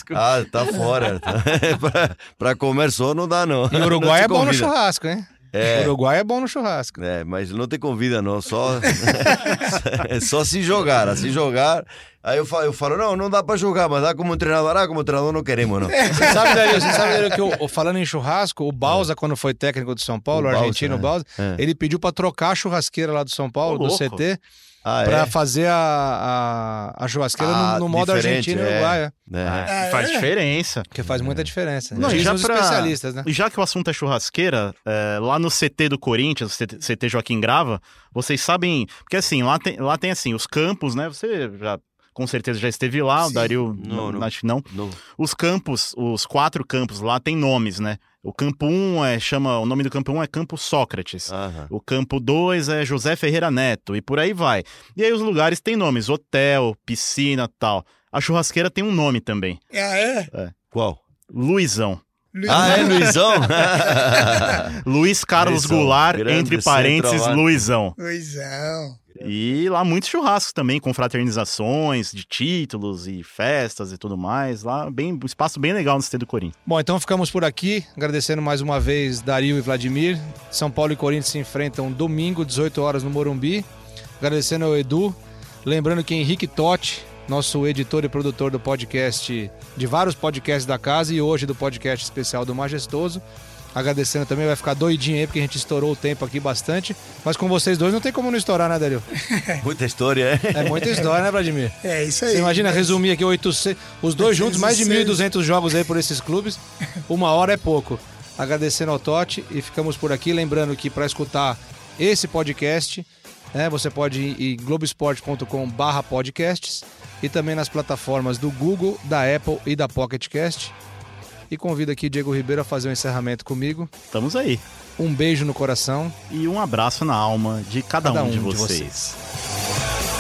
Churrasco. Ah, tá fora. pra, pra comer só não dá, não. E o Uruguai Não é bom no churrasco, hein? É. O Uruguai é bom no churrasco. É, mas não te convida, não. Só, é só se jogar. Se jogar. Aí eu falo, eu falo, não, não dá pra jogar, mas dá como treinador. Ah, como treinador não queremos, não. Você sabe, Dario, você sabe, Dario, que o, o- falando em churrasco, o Balsa, quando foi técnico do São Paulo, O o, Balsa, argentino é. Balsa, É. ele pediu pra trocar a churrasqueira lá do São Paulo, Ô, do louco. CT, Ah, pra é? fazer a, a, a churrasqueira Ah, no, no modo argentino e é. uruguai, é. É. Ah, faz diferença. que faz muita diferença. Não, e já os pra- especialistas, né? E já que o assunto é churrasqueira, é, lá no CT do Corinthians, CT, Joaquim Grava, vocês sabem. Porque assim, lá tem, lá tem assim, os campos, né? Você já. Com certeza já esteve lá, o Sim. Dario, Não, não, não. acho que não. Não. Os campos, os quatro campos lá tem nomes, né? O campo 1 é, chama, o nome do campo 1 é Campo Sócrates. Aham. O campo 2 é José Ferreira Neto e por aí vai. E aí os lugares têm nomes, hotel, piscina, tal. A churrasqueira tem um nome também, Ah, é? Qual? Luizão. Luiz- Ah, é Luizão? Luiz Carlos Luizão, Goulart, grande entre parênteses. Luizão. Luizão. E lá muitos churrascos também, com fraternizações de títulos e festas e tudo mais. Lá, bem, um espaço bem legal no CT do Corinthians. Bom, então ficamos por aqui, agradecendo mais uma vez Dario e Vladimir. São Paulo e Corinthians se enfrentam domingo, 18 horas no Morumbi. Agradecendo ao Edu, lembrando que Henrique Totti, nosso editor e produtor do podcast, de vários podcasts da casa e hoje do podcast especial do Majestoso. Agradecendo também, vai ficar doidinho aí, porque a gente estourou o tempo aqui bastante. Mas com vocês dois não tem como não estourar, né, Dario? Muita história, é? É muita história, né, Vladimir? É isso aí. Você imagina Mas- resumir aqui 800, os dois juntos, mais de 806. 1.200 jogos aí por esses clubes. Uma hora é pouco. Agradecendo ao Totti e ficamos por aqui. Lembrando que para escutar esse podcast, né, você pode ir em globesport.com/barra podcasts e também nas plataformas do Google, da Apple e da Pocket Cast. E convido aqui Diego Ribeiro a fazer o encerramento comigo. Estamos aí. Um beijo no coração. E um abraço na alma de cada, Cada um, de um de vocês. vocês.